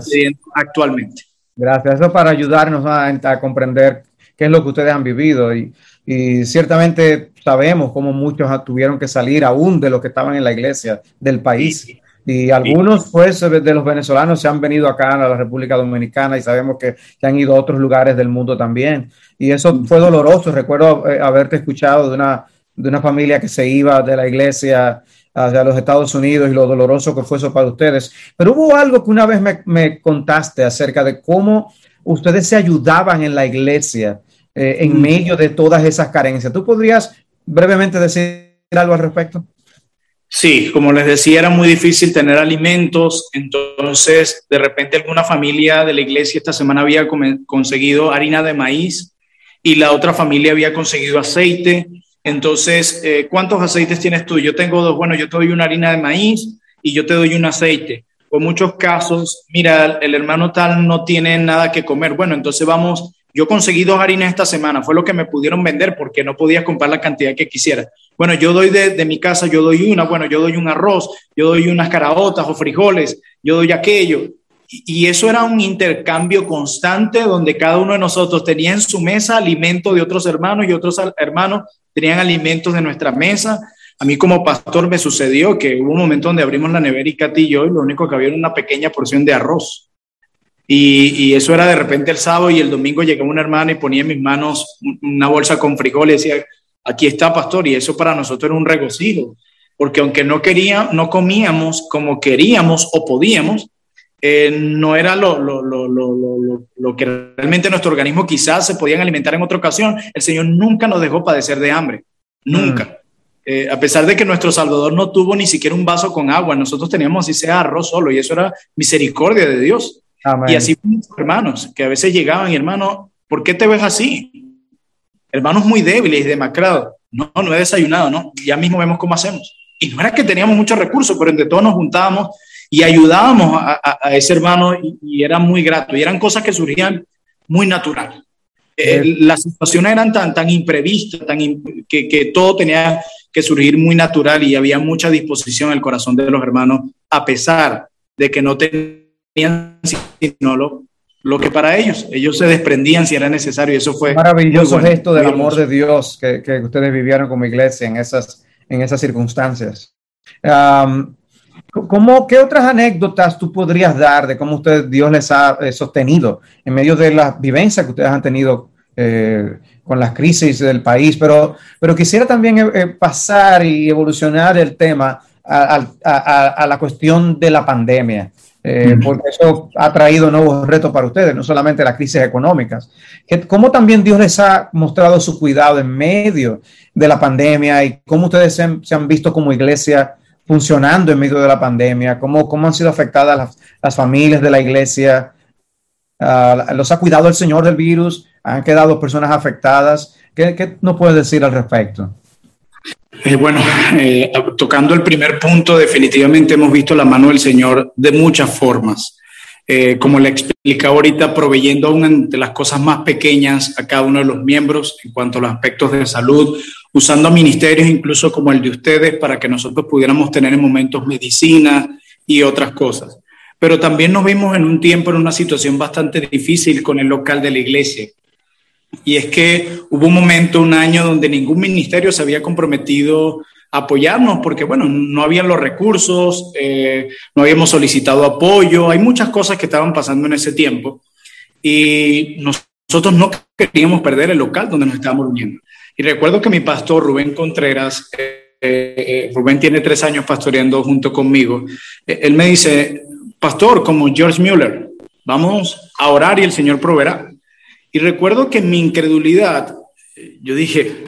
actualmente. Gracias. Eso para ayudarnos a, comprender qué es lo que ustedes han vivido y, y ciertamente sabemos cómo muchos tuvieron que salir aún de los que estaban en la iglesia del país. Y algunos pues de los venezolanos se han venido acá a la República Dominicana y sabemos que, que han ido a otros lugares del mundo también. Y eso fue doloroso. Recuerdo eh, haberte escuchado de una, de una familia que se iba de la iglesia hacia los Estados Unidos y lo doloroso que fue eso para ustedes. Pero hubo algo que una vez me, me contaste acerca de cómo ustedes se ayudaban en la iglesia eh, en mm. medio de todas esas carencias. ¿Tú podrías brevemente decir algo al respecto? Sí, como les decía, era muy difícil tener alimentos, entonces de repente alguna familia de la iglesia esta semana había conseguido harina de maíz y la otra familia había conseguido aceite. Entonces, eh, ¿cuántos aceites tienes tú? Yo tengo dos, bueno, yo te doy una harina de maíz y yo te doy un aceite. O muchos casos, mira, el hermano tal no tiene nada que comer. Bueno, entonces vamos, yo conseguí dos harinas esta semana, fue lo que me pudieron vender porque no podía comprar la cantidad que quisiera. Bueno, yo doy de, mi casa, yo doy una, bueno, yo doy un arroz, yo doy unas caraotas o frijoles, yo doy aquello. Y, eso era un intercambio constante donde cada uno de nosotros tenía en su mesa alimento de otros hermanos y otros hermanos tenían alimentos de nuestra mesa. A mí como pastor me sucedió que hubo un momento donde abrimos la nevera y Katy y yo y lo único que había era una pequeña porción de arroz. Y, y, eso era de repente el sábado y el domingo llegaba una hermana y ponía en mis manos una bolsa con frijoles y decía, aquí está, pastor, y eso para nosotros era un regocijo, porque aunque no queríamos, no comíamos como queríamos o podíamos, eh, no era lo, lo, lo, lo, que realmente nuestro organismo quizás se podían alimentar en otra ocasión. El Señor nunca nos dejó padecer de hambre, nunca. Mm. Eh, a pesar de que nuestro Salvador no tuvo ni siquiera un vaso con agua, nosotros teníamos así sea arroz solo, y eso era misericordia de Dios. Y así hermanos, que a veces llegaban y hermano, ¿por qué te ves así? hermanos muy débiles y demacrados. No, no he desayunado, ¿no? Ya mismo vemos cómo hacemos. Y no era que teníamos muchos recursos, pero entre todos nos juntábamos y ayudábamos a, ese hermano y, era muy grato. Y eran cosas que surgían muy natural. Eh, las situaciones eran tan, tan imprevistas, tan que, que, todo tenía que surgir muy natural y había mucha disposición en el corazón de los hermanos, a pesar de que no tenían sino lo lo que para ellos, ellos se desprendían si era necesario. Eso fue maravilloso gesto del amor de Dios que, que, ustedes vivieron como iglesia en esas, en esas circunstancias. ¿Cómo, ¿Qué otras anécdotas tú podrías dar de cómo usted, Dios les ha eh, sostenido en medio de las vivencias que ustedes han tenido eh, con las crisis del país? Pero, pero quisiera también eh, pasar y evolucionar el tema a, a, a la cuestión de la pandemia. Eh, porque eso ha traído nuevos retos para ustedes, no solamente las crisis económicas. ¿Cómo también Dios les ha mostrado su cuidado en medio de la pandemia y cómo ustedes se han, visto como iglesia funcionando en medio de la pandemia? ¿Cómo, cómo han sido afectadas las, familias de la iglesia? Uh, ¿Los ha cuidado el Señor del virus? ¿Han quedado personas afectadas? ¿Qué, qué nos puedes decir al respecto? Eh, bueno, eh, tocando el primer punto, definitivamente hemos visto la mano del Señor de muchas formas. Eh, como le explica ahorita, proveyendo aún de las cosas más pequeñas a cada uno de los miembros en cuanto a los aspectos de salud, usando ministerios incluso como el de ustedes para que nosotros pudiéramos tener en momentos medicina y otras cosas. Pero también nos vimos en un tiempo en una situación bastante difícil con el local de la iglesia. Y es que hubo un momento, un año, donde ningún ministerio se había comprometido apoyarnos porque, bueno, no habían los recursos, eh, no habíamos solicitado apoyo, hay muchas cosas que estaban pasando en ese tiempo y nosotros no queríamos perder el local donde nos estábamos uniendo. Y recuerdo que mi pastor Rubén Contreras, eh, eh, Rubén tiene tres años pastoreando junto conmigo, él me dice, pastor, como George Mueller, vamos a orar y el Señor proveerá. Y recuerdo que mi incredulidad, yo dije,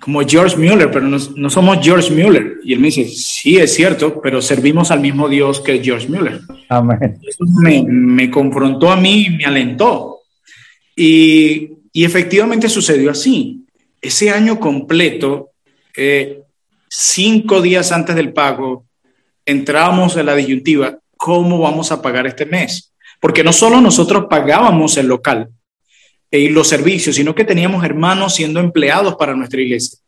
como George Mueller, pero no, somos George Mueller. Y él me dice, sí, es cierto, pero servimos al mismo Dios que George Mueller. Amén. Eso me, confrontó a mí y me alentó. Y, efectivamente sucedió así. Ese año completo, eh, cinco días antes del pago, entramos en la disyuntiva, ¿cómo vamos a pagar este mes? Porque no solo nosotros pagábamos el local, y los servicios, sino que teníamos hermanos siendo empleados para nuestra iglesia.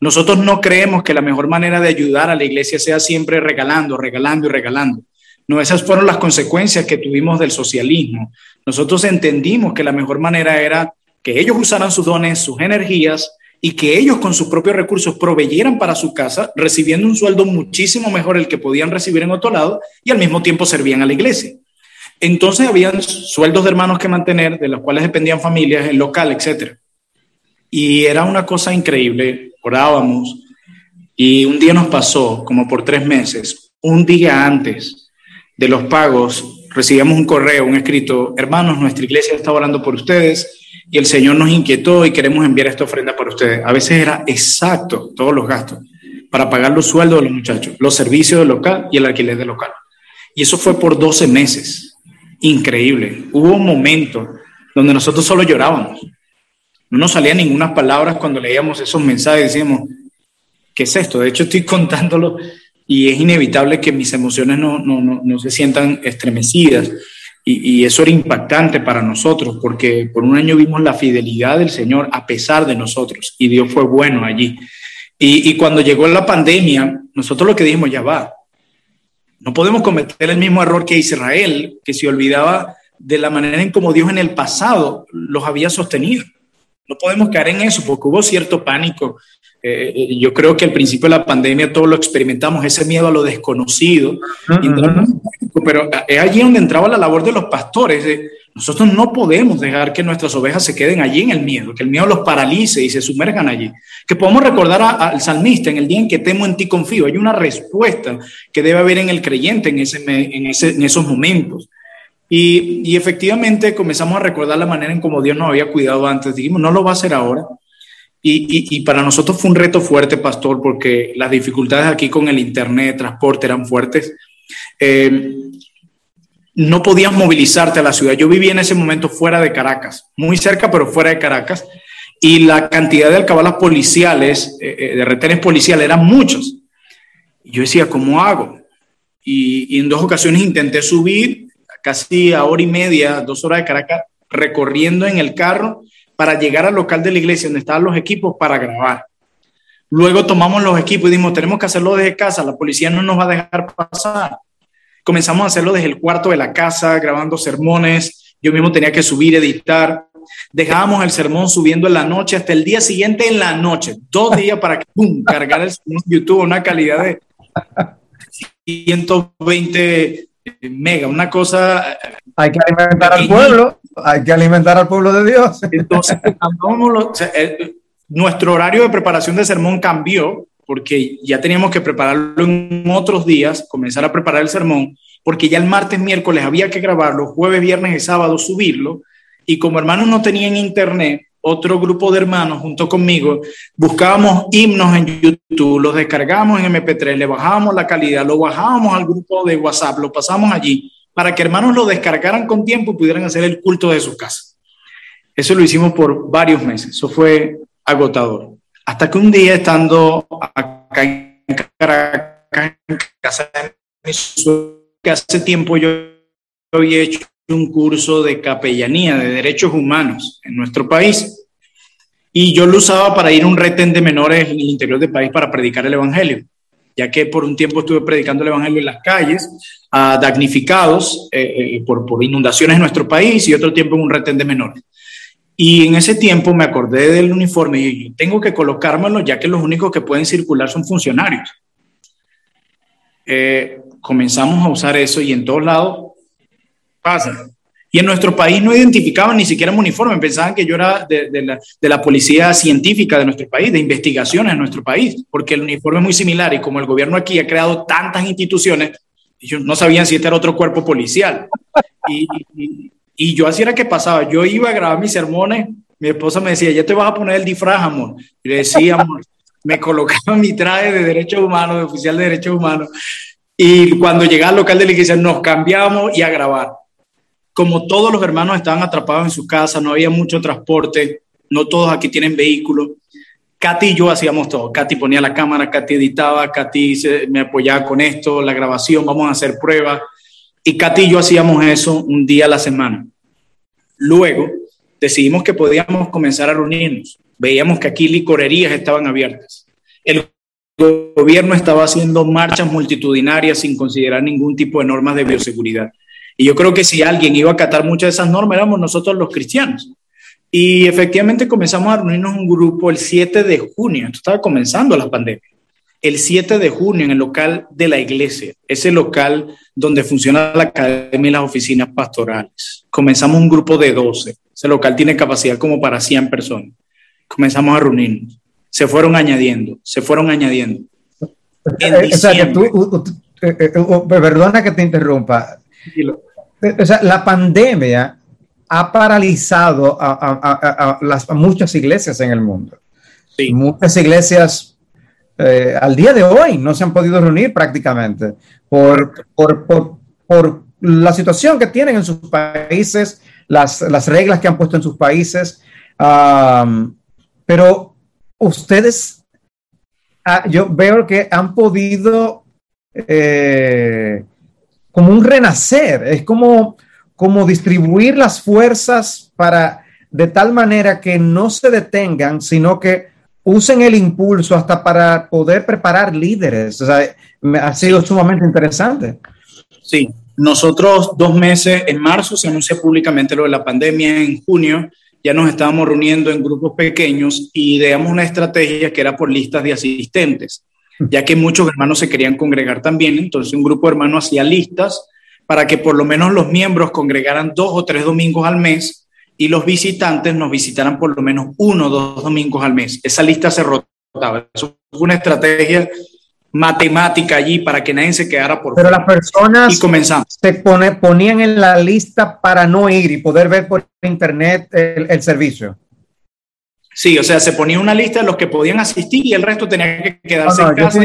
Nosotros no creemos que la mejor manera de ayudar a la iglesia sea siempre regalando, regalando y regalando. No, esas fueron las consecuencias que tuvimos del socialismo. Nosotros entendimos que la mejor manera era que ellos usaran sus dones, sus energías y que ellos con sus propios recursos proveyeran para su casa, recibiendo un sueldo muchísimo mejor el que podían recibir en otro lado y al mismo tiempo servían a la iglesia. Entonces habían sueldos de hermanos que mantener, de los cuales dependían familias, el local, etc. Y era una cosa increíble, orábamos, y un día nos pasó, como por tres meses, un día antes de los pagos, recibíamos un correo, un escrito, hermanos, nuestra iglesia está orando por ustedes y el Señor nos inquietó y queremos enviar esta ofrenda para ustedes. A veces era exacto todos los gastos para pagar los sueldos de los muchachos, los servicios del local y el alquiler del local. Y eso fue por 12 meses increíble. Hubo un momento donde nosotros solo llorábamos. No nos salían ninguna palabras cuando leíamos esos mensajes. Decíamos, ¿qué es esto? De hecho, estoy contándolo y es inevitable que mis emociones no, no, no, no se sientan estremecidas. Y, eso era impactante para nosotros porque por un año vimos la fidelidad del Señor a pesar de nosotros y Dios fue bueno allí. Y, y cuando llegó la pandemia, nosotros lo que dijimos, ya va, no podemos cometer el mismo error que Israel, que se olvidaba de la manera en como Dios en el pasado los había sostenido. No podemos caer en eso porque hubo cierto pánico. Eh, eh, yo creo que al principio de la pandemia todos lo experimentamos, ese miedo a lo desconocido. Pero es allí donde entraba la labor de los pastores. Nosotros no podemos dejar que nuestras ovejas se queden allí en el miedo, que el miedo los paralice y se sumergan allí. Que podamos recordar al salmista en el día en que temo en ti confío. Hay una respuesta que debe haber en el creyente en, esos momentos. Y, efectivamente comenzamos a recordar la manera en cómo Dios nos había cuidado antes. Dijimos, no lo va a hacer ahora. Y, para nosotros fue un reto fuerte, pastor, porque las dificultades aquí con el Internet, transporte eran fuertes. Eh, no podías movilizarte a la ciudad. Yo vivía en ese momento fuera de Caracas, muy cerca, pero fuera de Caracas, y la cantidad de alcabalas policiales, eh, eh, de retenes policiales, eran muchos. yo decía, ¿cómo hago? Y, y, en dos ocasiones intenté subir casi a hora y media, dos horas de Caracas, recorriendo en el carro para llegar al local de la iglesia donde estaban los equipos para grabar. Luego tomamos los equipos y dijimos, tenemos que hacerlo desde casa, la policía no nos va a dejar pasar comenzamos a hacerlo desde el cuarto de la casa, grabando sermones, yo mismo tenía que subir, editar. Dejábamos el sermón subiendo en la noche hasta el día siguiente en la noche, dos días para que cargar el sermón YouTube una calidad de 120 mega, una cosa. Hay que alimentar al pueblo, hay que alimentar al pueblo de Dios. Entonces, eh, nuestro horario de preparación de sermón cambió porque ya teníamos que prepararlo en otros días, comenzar a preparar el sermón, porque ya el martes, miércoles había que grabarlo, jueves, viernes y sábado subirlo, y como hermanos no tenían internet, otro grupo de hermanos junto conmigo, buscábamos himnos en YouTube, los descargábamos en MP3, le bajábamos la calidad, lo bajábamos al grupo de WhatsApp, lo pasamos allí, para que hermanos lo descargaran con tiempo y pudieran hacer el culto de su casa. Eso lo hicimos por varios meses, eso fue agotador. Hasta que un día, estando acá en Caracas, en casa de mi que hace tiempo yo había hecho un curso de capellanía de derechos humanos en nuestro país y yo lo usaba para ir a un retén de menores en el interior del país para predicar el Evangelio, ya que por un tiempo estuve predicando el Evangelio en las calles a damnificados eh, eh, por, por inundaciones en nuestro país y otro tiempo en un retén de menores. Y en ese tiempo me acordé del uniforme y tengo que colocármelo ya que los únicos que pueden circular son funcionarios. Eh, comenzamos a usar eso y en todos lados pasa. Y en nuestro país no identificaban ni siquiera un uniforme, pensaban que yo era de, la, de, la, policía científica de nuestro país, de investigaciones en nuestro país, porque el uniforme es muy similar y como el gobierno aquí ha creado tantas instituciones, ellos no sabían si este era otro cuerpo policial. Y, y yo así era que pasaba. Yo iba a grabar mis sermones, mi esposa me decía, ya te vas a poner el disfraz, amor. Y le decía, amor, me colocaba mi traje de derechos humanos, de oficial de derechos humanos. Y cuando llegaba al local de la iglesia, nos cambiamos y a grabar. Como todos los hermanos estaban atrapados en su casa, no había mucho transporte, no todos aquí tienen vehículos. Katy y yo hacíamos todo. Katy ponía la cámara, Katy editaba, Katy me apoyaba con esto, la grabación, vamos a hacer pruebas. Y Katy y yo hacíamos eso un día a la semana. Luego decidimos que podíamos comenzar a reunirnos. Veíamos que aquí licorerías estaban abiertas. El gobierno estaba haciendo marchas multitudinarias sin considerar ningún tipo de normas de bioseguridad. Y yo creo que si alguien iba a acatar muchas de esas normas éramos nosotros los cristianos. Y efectivamente comenzamos a reunirnos un grupo el 7 de junio. Esto estaba comenzando la pandemia el 7 de junio en el local de la iglesia, ese local donde funciona la academia y las oficinas pastorales. Comenzamos un grupo de 12. Ese local tiene capacidad como para 100 personas. Comenzamos a reunirnos. Se fueron añadiendo, se fueron añadiendo. o sea, que tú, eh, eh, perdona que te interrumpa. O sea, la pandemia ha paralizado a, las, muchas iglesias en el mundo. Sí. Muchas iglesias eh, al día de hoy no se han podido reunir prácticamente por, por, la situación que tienen en sus países, las, reglas que han puesto en sus países. pero ustedes, ah, yo veo que han podido eh, como un renacer, es como, como distribuir las fuerzas para de tal manera que no se detengan, sino que usen el impulso hasta para poder preparar líderes. O sea, ha sido sumamente interesante. Sí, nosotros dos meses, en marzo se anunció públicamente lo de la pandemia, en junio ya nos estábamos reuniendo en grupos pequeños y ideamos una estrategia que era por listas de asistentes, ya que muchos hermanos se querían congregar también, entonces un grupo de hermanos hacía listas para que por lo menos los miembros congregaran dos o tres domingos al mes y los visitantes nos visitaran por lo menos uno o dos domingos al mes. Esa lista se rotaba. Eso fue una estrategia matemática allí para que nadie se quedara por Pero las personas y comenzamos. se pone, ponían en la lista para no ir y poder ver por internet el, servicio. Sí, o sea, se ponía una lista de los que podían asistir y el resto tenía que quedarse en casa.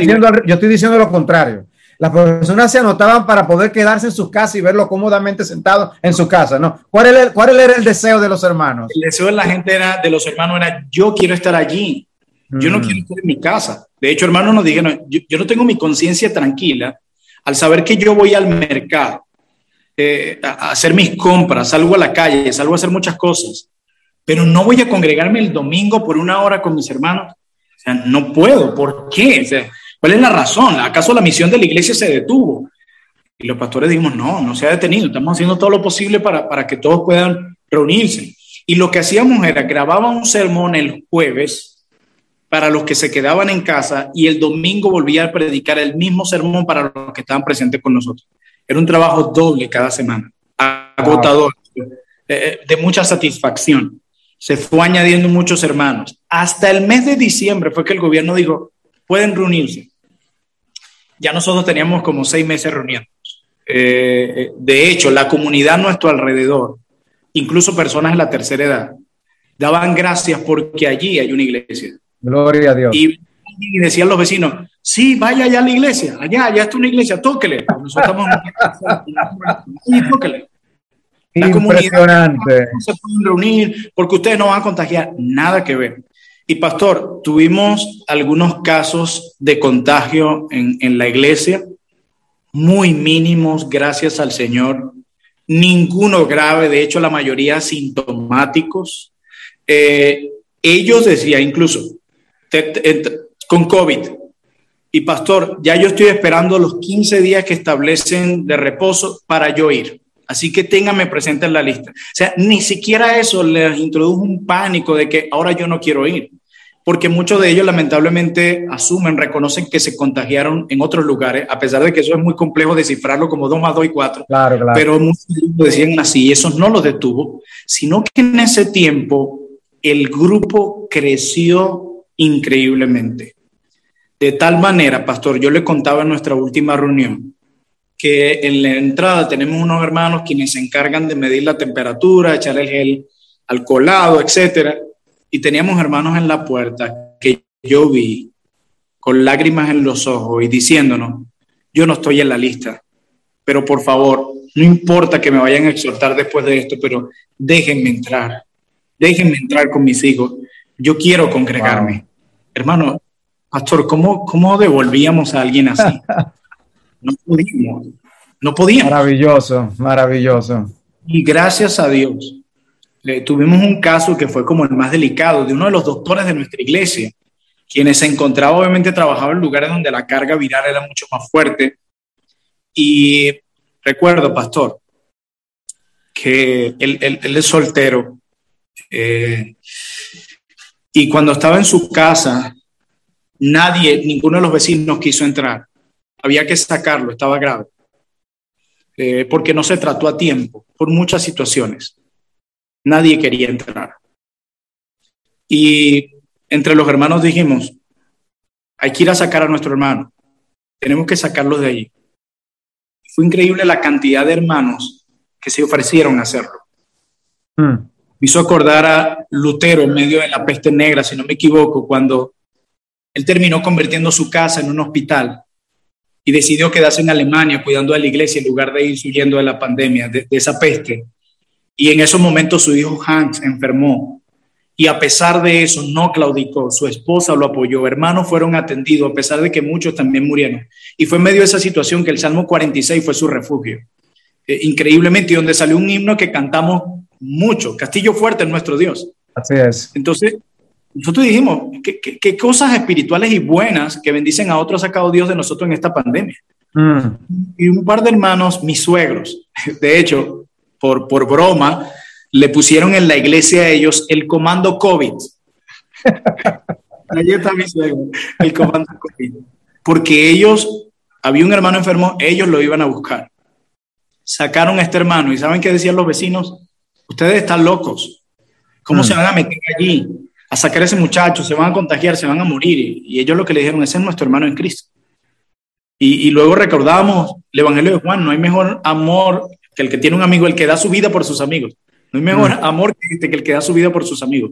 yo estoy diciendo lo contrario. Las personas se anotaban para poder quedarse en sus casas y verlo cómodamente sentado en su casa, ¿no? ¿Cuál era, el, cuál era el deseo de los hermanos? El deseo de la gente era, de los hermanos era, yo quiero estar allí, yo no mm. quiero estar en mi casa. De hecho, hermanos nos dijeron, yo, yo no tengo mi conciencia tranquila al saber que yo voy al mercado eh, a hacer mis compras, salgo a la calle, salgo a hacer muchas cosas, pero no voy a congregarme el domingo por una hora con mis hermanos. O sea, no puedo. ¿Por qué? O sea, ¿Cuál es la razón? ¿Acaso la misión de la iglesia se detuvo? Y los pastores dijimos, no, no se ha detenido, estamos haciendo todo lo posible para, para que todos puedan reunirse. Y lo que hacíamos era grababa un sermón el jueves para los que se quedaban en casa y el domingo volvía a predicar el mismo sermón para los que estaban presentes con nosotros. Era un trabajo doble cada semana, agotador, eh, de mucha satisfacción. Se fue añadiendo muchos hermanos. Hasta el mes de diciembre fue que el gobierno dijo, pueden reunirse. Ya nosotros teníamos como seis meses reuniendo. Eh, de hecho, la comunidad a nuestro alrededor, incluso personas en la tercera edad, daban gracias porque allí hay una iglesia. Gloria a Dios. Y, decían los vecinos, sí, vaya allá a la iglesia, allá, allá está una iglesia, tóquele. Nosotros estamos tóquele. La Impresionante. no se pueden reunir porque ustedes no van a contagiar, nada que ver. Y pastor, tuvimos algunos casos de contagio en, en la iglesia muy mínimos, gracias al Señor. Ninguno grave, de hecho la mayoría sintomáticos. Eh, ellos decían incluso con COVID, y pastor, ya yo estoy esperando los 15 días que establecen de reposo para yo ir. Así que téngame presente en la lista. O sea, ni siquiera eso les introdujo un pánico de que ahora yo no quiero ir porque muchos de ellos lamentablemente asumen, reconocen que se contagiaron en otros lugares, a pesar de que eso es muy complejo descifrarlo como 2 más 2 y 4. Claro, claro. Pero muchos decían así, eso no los detuvo, sino que en ese tiempo el grupo creció increíblemente. De tal manera, pastor, yo le contaba en nuestra última reunión que en la entrada tenemos unos hermanos quienes se encargan de medir la temperatura, echar el gel alcoholado, etcétera y teníamos hermanos en la puerta que yo vi con lágrimas en los ojos y diciéndonos, yo no estoy en la lista, pero por favor, no importa que me vayan a exhortar después de esto, pero déjenme entrar, déjenme entrar con mis hijos, yo quiero congregarme. Hermano, pastor, ¿cómo, ¿cómo devolvíamos a alguien así? No podíamos, no podíamos. Maravilloso, maravilloso. Y gracias a Dios, tuvimos un caso que fue como el más delicado de uno de los doctores de nuestra iglesia, quienes se encontraba, obviamente trabajaba en lugares donde la carga viral era mucho más fuerte. Y recuerdo, pastor, que él, es soltero. Eh, y cuando estaba en su casa, nadie, ninguno de los vecinos quiso entrar. Había que sacarlo, estaba grave. Eh, porque no se trató a tiempo, por muchas situaciones. Nadie quería entrar. Y entre los hermanos dijimos, hay que ir a sacar a nuestro hermano, tenemos que sacarlos de allí. Fue increíble la cantidad de hermanos que se ofrecieron a hacerlo. Hmm. Me hizo acordar a Lutero en medio de la peste negra, si no me equivoco, cuando él terminó convirtiendo su casa en un hospital y decidió quedarse en Alemania cuidando de la iglesia en lugar de ir huyendo de la pandemia, de esa peste. Y en esos momentos su hijo Hans enfermó. Y a pesar de eso, no claudicó. Su esposa lo apoyó. Hermanos fueron atendidos, a pesar de que muchos también murieron. Y fue en medio de esa situación que el Salmo 46 fue su refugio. Eh, increíblemente, y donde salió un himno que cantamos mucho. Castillo fuerte es nuestro Dios. Así es. Entonces, nosotros dijimos, ¿qué, qué, cosas espirituales y buenas que bendicen a otros ha sacado Dios de nosotros en esta pandemia? Mm. Y un par de hermanos, mis suegros, de hecho, por, por broma, le pusieron en la iglesia a ellos el comando COVID. Ahí está mi suegro, el comando COVID. Porque ellos, había un hermano enfermo, ellos lo iban a buscar. Sacaron a este hermano y ¿saben qué decían los vecinos? Ustedes están locos. ¿Cómo se mm. van a meter allí? A sacar a ese muchacho, se van a contagiar, se van a morir. Y ellos lo que le dijeron, ese es nuestro hermano en Cristo. Y, y luego recordamos el Evangelio de Juan, no hay mejor amor que el que tiene un amigo, el que da su vida por sus amigos. No hay mejor mm. amor que, que el que da su vida por sus amigos.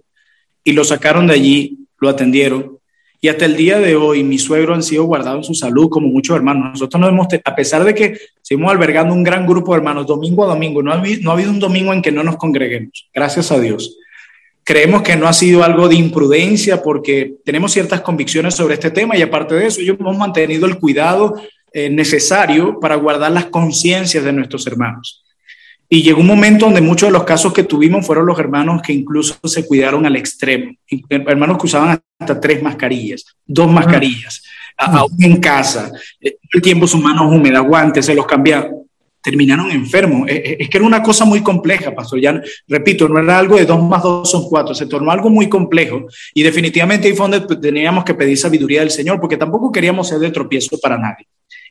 Y lo sacaron de allí, lo atendieron. Y hasta el día de hoy, mis suegros han sido guardados en su salud, como muchos hermanos. Nosotros no hemos, a pesar de que seguimos albergando un gran grupo de hermanos domingo a domingo, no ha, no ha habido un domingo en que no nos congreguemos. Gracias a Dios. Creemos que no ha sido algo de imprudencia porque tenemos ciertas convicciones sobre este tema y aparte de eso, ellos hemos mantenido el cuidado eh, necesario para guardar las conciencias de nuestros hermanos. Y llegó un momento donde muchos de los casos que tuvimos fueron los hermanos que incluso se cuidaron al extremo, hermanos que usaban hasta tres mascarillas, dos mascarillas, aún en casa, eh, el tiempo sus manos húmedas, guantes, se los cambiaban terminaron enfermos. Es, que era una cosa muy compleja, pastor. Ya, repito, no era algo de dos más dos son cuatro, se tornó algo muy complejo y definitivamente ahí fue donde teníamos que pedir sabiduría del Señor porque tampoco queríamos ser de tropiezo para nadie.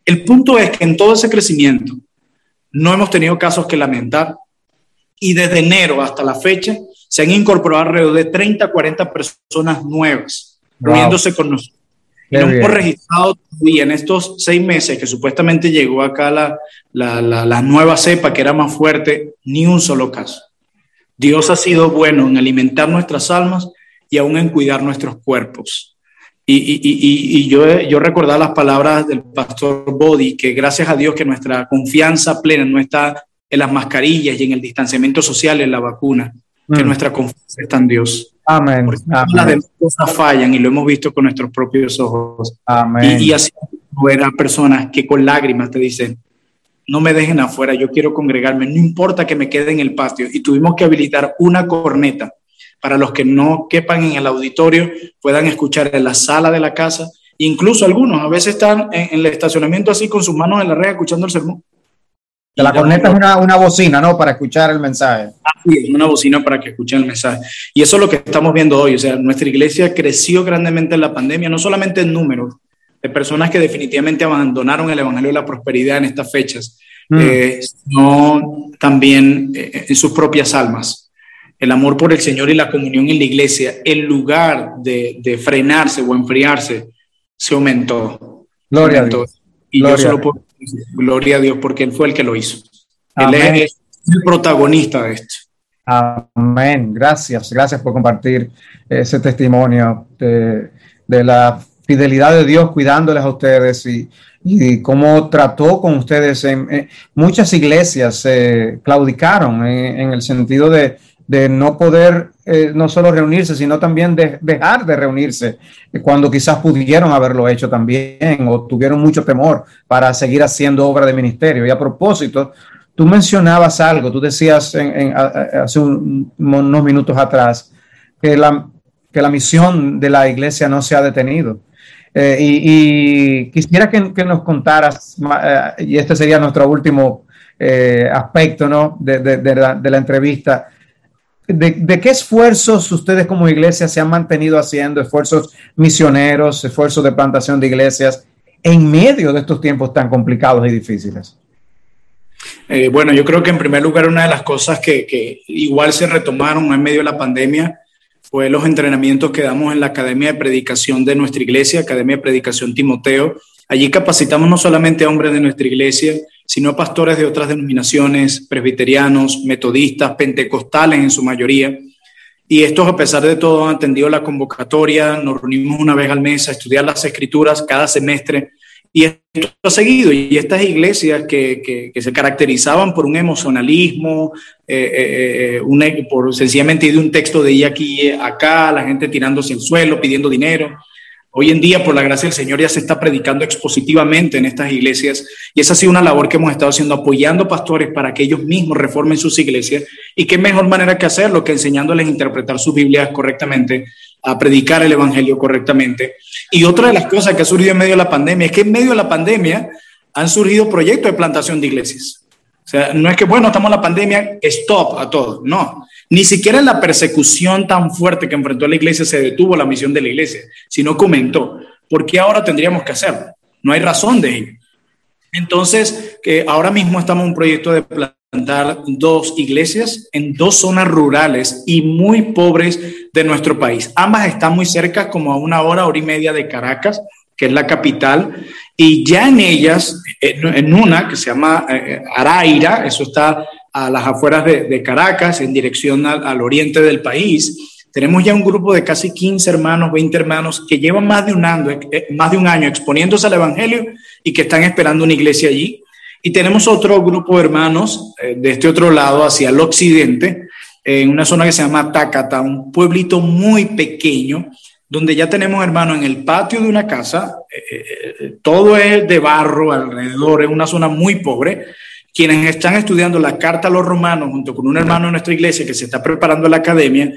El punto es que en todo ese crecimiento no hemos tenido casos que lamentar y desde enero hasta la fecha se han incorporado alrededor de 30, 40 personas nuevas, reuniéndose con nosotros no hemos registrado todavía en estos seis meses que supuestamente llegó acá la, la, la, nueva cepa que era más fuerte, ni un solo caso. Dios ha sido bueno en alimentar nuestras almas y aún en cuidar nuestros cuerpos. Y, y, y, y, yo, yo recordaba las palabras del pastor Body, que gracias a Dios que nuestra confianza plena no está en las mascarillas y en el distanciamiento social, en la vacuna, que mm. nuestra confianza está en Dios. Amén. las demás cosas fallan y lo hemos visto con nuestros propios ojos. Amén. Y, así fuera personas que con lágrimas te dicen, no me dejen afuera, yo quiero congregarme, no importa que me quede en el patio. Y tuvimos que habilitar una corneta para los que no quepan en el auditorio, puedan escuchar en la sala de la casa. Incluso algunos a veces están en, en el estacionamiento así con sus manos en la red escuchando el sermón. La corneta es una, una, bocina, ¿no? Para escuchar el mensaje. Sí, es una bocina para que escuchen el mensaje. Y eso es lo que estamos viendo hoy. O sea, nuestra iglesia creció grandemente en la pandemia, no solamente en números, de personas que definitivamente abandonaron el Evangelio de la Prosperidad en estas fechas, mm. eh, sino también eh, en sus propias almas. El amor por el Señor y la comunión en la iglesia, en lugar de, de frenarse o enfriarse, se aumentó. Gloria a Dios. Y yo solo puedo Gloria a Dios, porque Él fue el que lo hizo. Él es el protagonista de esto. Amén. Gracias, gracias por compartir ese testimonio de, la fidelidad de Dios cuidándoles a ustedes y, cómo trató con ustedes. En, muchas iglesias se claudicaron en, el sentido de, de no poder eh, no solo reunirse, sino también de, dejar de reunirse cuando quizás pudieron haberlo hecho también o tuvieron mucho temor para seguir haciendo obra de ministerio. Y a propósito, tú mencionabas algo, tú decías hace unos minutos atrás que la, que la misión de la iglesia no se ha detenido. Eh, y, quisiera que, nos contaras, eh, y este sería nuestro último aspecto ¿no? de, de la entrevista, de, qué esfuerzos ustedes como iglesia se han mantenido haciendo, esfuerzos misioneros, esfuerzos de plantación de iglesias, en medio de estos tiempos tan complicados y difíciles? Eh, bueno, yo creo que en primer lugar una de las cosas que, que, igual se retomaron en medio de la pandemia fue los entrenamientos que damos en la Academia de Predicación de nuestra iglesia, Academia de Predicación Timoteo. Allí capacitamos no solamente a hombres de nuestra iglesia, sino pastores de otras denominaciones, presbiterianos, metodistas, pentecostales en su mayoría. Y estos, a pesar de todo, han atendido la convocatoria, nos reunimos una vez al mes a estudiar las escrituras cada semestre. Y esto ha seguido. Y estas iglesias que, que, se caracterizaban por un emocionalismo, eh, eh, eh por sencillamente de un texto de aquí acá, la gente tirándose al suelo, pidiendo dinero, Hoy en día, por la gracia del Señor, ya se está predicando expositivamente en estas iglesias y esa ha sido una labor que hemos estado haciendo, apoyando pastores para que ellos mismos reformen sus iglesias y qué mejor manera que hacerlo que enseñándoles a interpretar sus Biblias correctamente, a predicar el Evangelio correctamente. Y otra de las cosas que ha surgido en medio de la pandemia es que en medio de la pandemia han surgido proyectos de plantación de iglesias. O sea, no es que, bueno, estamos en la pandemia, stop a todo. No, ni siquiera en la persecución tan fuerte que enfrentó la iglesia se detuvo la misión de la iglesia, sino comentó, ¿por qué ahora tendríamos que hacerlo? No hay razón de ello. Entonces, que ahora mismo estamos en un proyecto de plantar dos iglesias en dos zonas rurales y muy pobres de nuestro país. Ambas están muy cerca, como a una hora, hora y media de Caracas, que es la capital, y ya en ellas, en, una que se llama eh, Araira, eso está a las afueras de, Caracas, en dirección al, oriente del país. Tenemos ya un grupo de casi 15 hermanos, 20 hermanos que llevan más de un año, eh, más de un año exponiéndose al Evangelio y que están esperando una iglesia allí. Y tenemos otro grupo de hermanos eh, de este otro lado, hacia el occidente, en una zona que se llama Tacata, un pueblito muy pequeño, donde ya tenemos hermanos en el patio de una casa, eh, todo es de barro alrededor, es una zona muy pobre, quienes están estudiando la carta a los romanos junto con un hermano de nuestra iglesia que se está preparando a la academia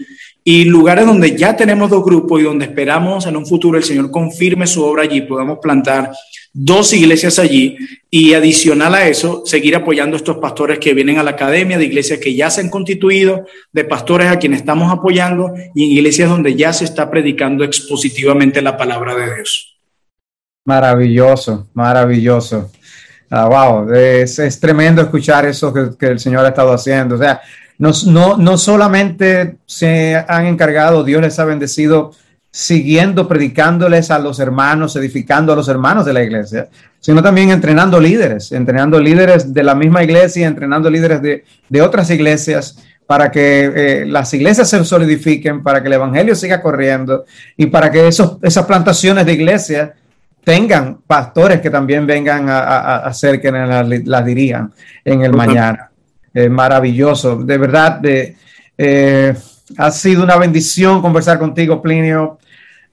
y lugares donde ya tenemos dos grupos y donde esperamos en un futuro el Señor confirme su obra allí, podamos plantar dos iglesias allí y adicional a eso, seguir apoyando a estos pastores que vienen a la academia, de iglesias que ya se han constituido, de pastores a quienes estamos apoyando y en iglesias donde ya se está predicando expositivamente la palabra de Dios. Maravilloso, maravilloso. Ah, wow, es, es, tremendo escuchar eso que, el Señor ha estado haciendo. O sea, no, no, no solamente se han encargado, Dios les ha bendecido siguiendo, predicándoles a los hermanos, edificando a los hermanos de la iglesia, sino también entrenando líderes, entrenando líderes de la misma iglesia, entrenando líderes de, de otras iglesias para que eh, las iglesias se solidifiquen, para que el evangelio siga corriendo y para que esos, esas plantaciones de iglesia tengan pastores que también vengan a, hacer que las la dirían en el mañana. maravilloso, de verdad, de, eh, ha sido una bendición conversar contigo, Plinio.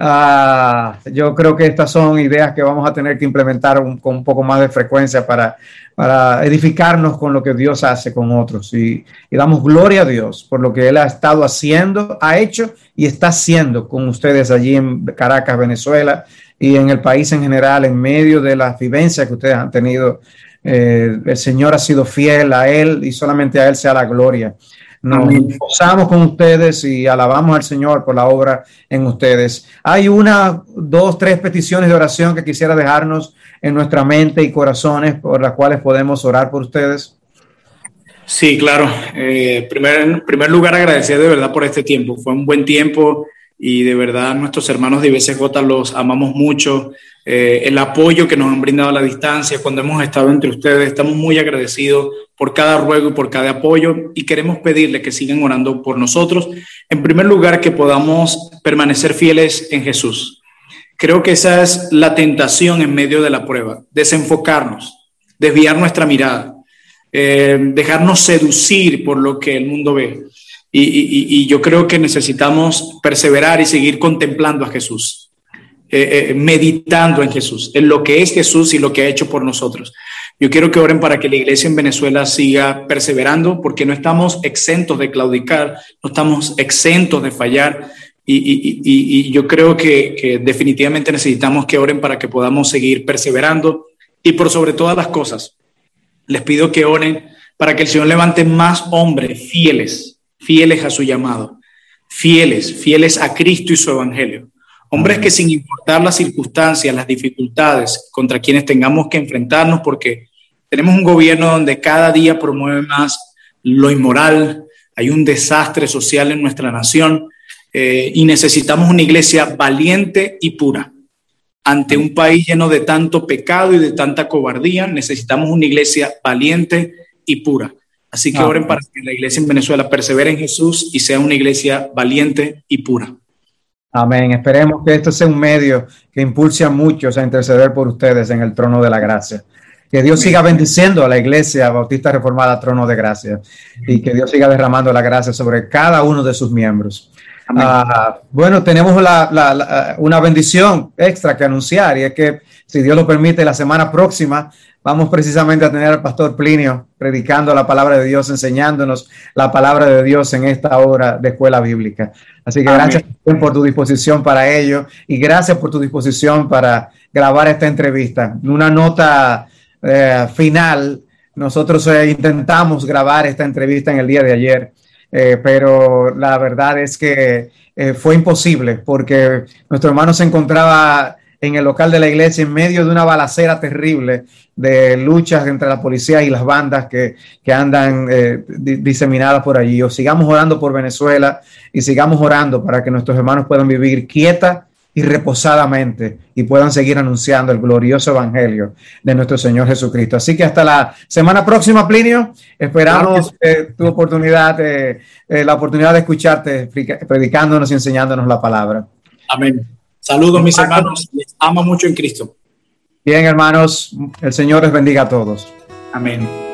Ah, yo creo que estas son ideas que vamos a tener que implementar con un poco más de frecuencia para, para edificarnos con lo que Dios hace con otros. Y, y, damos gloria a Dios por lo que Él ha estado haciendo, ha hecho y está haciendo con ustedes allí en Caracas, Venezuela, y en el país en general, en medio de las vivencias que ustedes han tenido. Eh, el Señor ha sido fiel a Él y solamente a Él sea la gloria. Nos gozamos con ustedes y alabamos al Señor por la obra en ustedes. Hay una, dos, tres peticiones de oración que quisiera dejarnos en nuestra mente y corazones por las cuales podemos orar por ustedes. Sí, claro. Eh, primer, en primer lugar, agradecer de verdad por este tiempo. Fue un buen tiempo y de verdad nuestros hermanos de IBCJ los amamos mucho. Eh, el apoyo que nos han brindado a la distancia cuando hemos estado entre ustedes, estamos muy agradecidos por cada ruego y por cada apoyo y queremos pedirle que sigan orando por nosotros. En primer lugar, que podamos permanecer fieles en Jesús. Creo que esa es la tentación en medio de la prueba, desenfocarnos, desviar nuestra mirada, eh, dejarnos seducir por lo que el mundo ve. Y, yo creo que necesitamos perseverar y seguir contemplando a Jesús, eh, eh, meditando en Jesús, en lo que es Jesús y lo que ha hecho por nosotros. Yo quiero que oren para que la iglesia en Venezuela siga perseverando, porque no estamos exentos de claudicar, no estamos exentos de fallar. Y, yo creo que, definitivamente necesitamos que oren para que podamos seguir perseverando. Y por sobre todas las cosas, les pido que oren para que el Señor levante más hombres fieles, fieles a su llamado, fieles, fieles a Cristo y su evangelio. Hombres que sin importar las circunstancias, las dificultades contra quienes tengamos que enfrentarnos, porque tenemos un gobierno donde cada día promueve más lo inmoral, hay un desastre social en nuestra nación eh, y necesitamos una iglesia valiente y pura. Ante un país lleno de tanto pecado y de tanta cobardía, necesitamos una iglesia valiente y pura. Así que oren para que la iglesia en Venezuela persevere en Jesús y sea una iglesia valiente y pura. Amén. Esperemos que esto sea un medio que impulse a muchos a interceder por ustedes en el trono de la gracia. Que Dios siga bendiciendo a la iglesia bautista reformada trono de gracia y que Dios siga derramando la gracia sobre cada uno de sus miembros. Ah, bueno, tenemos una bendición extra que anunciar y es que si Dios lo permite, la semana próxima vamos precisamente a tener al pastor Plinio predicando la palabra de Dios, enseñándonos la palabra de Dios en esta hora de escuela bíblica. Así que gracias por tu disposición para ello y gracias por tu disposición para grabar esta entrevista. Una nota eh, final, nosotros eh, intentamos grabar esta entrevista en el día de ayer, eh, pero la verdad es que fue imposible porque nuestro hermano se encontraba en el local de la iglesia en medio de una balacera terrible de luchas entre la policía y las bandas que, andan diseminadas por allí. O sigamos orando por Venezuela y sigamos orando para que nuestros hermanos puedan vivir quieta y reposadamente y puedan seguir anunciando el glorioso evangelio de nuestro Señor Jesucristo. Así que hasta la semana próxima, Plinio, esperamos tu oportunidad, eh, la oportunidad de escucharte predicándonos y enseñándonos la palabra. Amén. Saludos, mis hermanos. Les amo mucho en Cristo. Bien, hermanos, el Señor les bendiga a todos. Amén.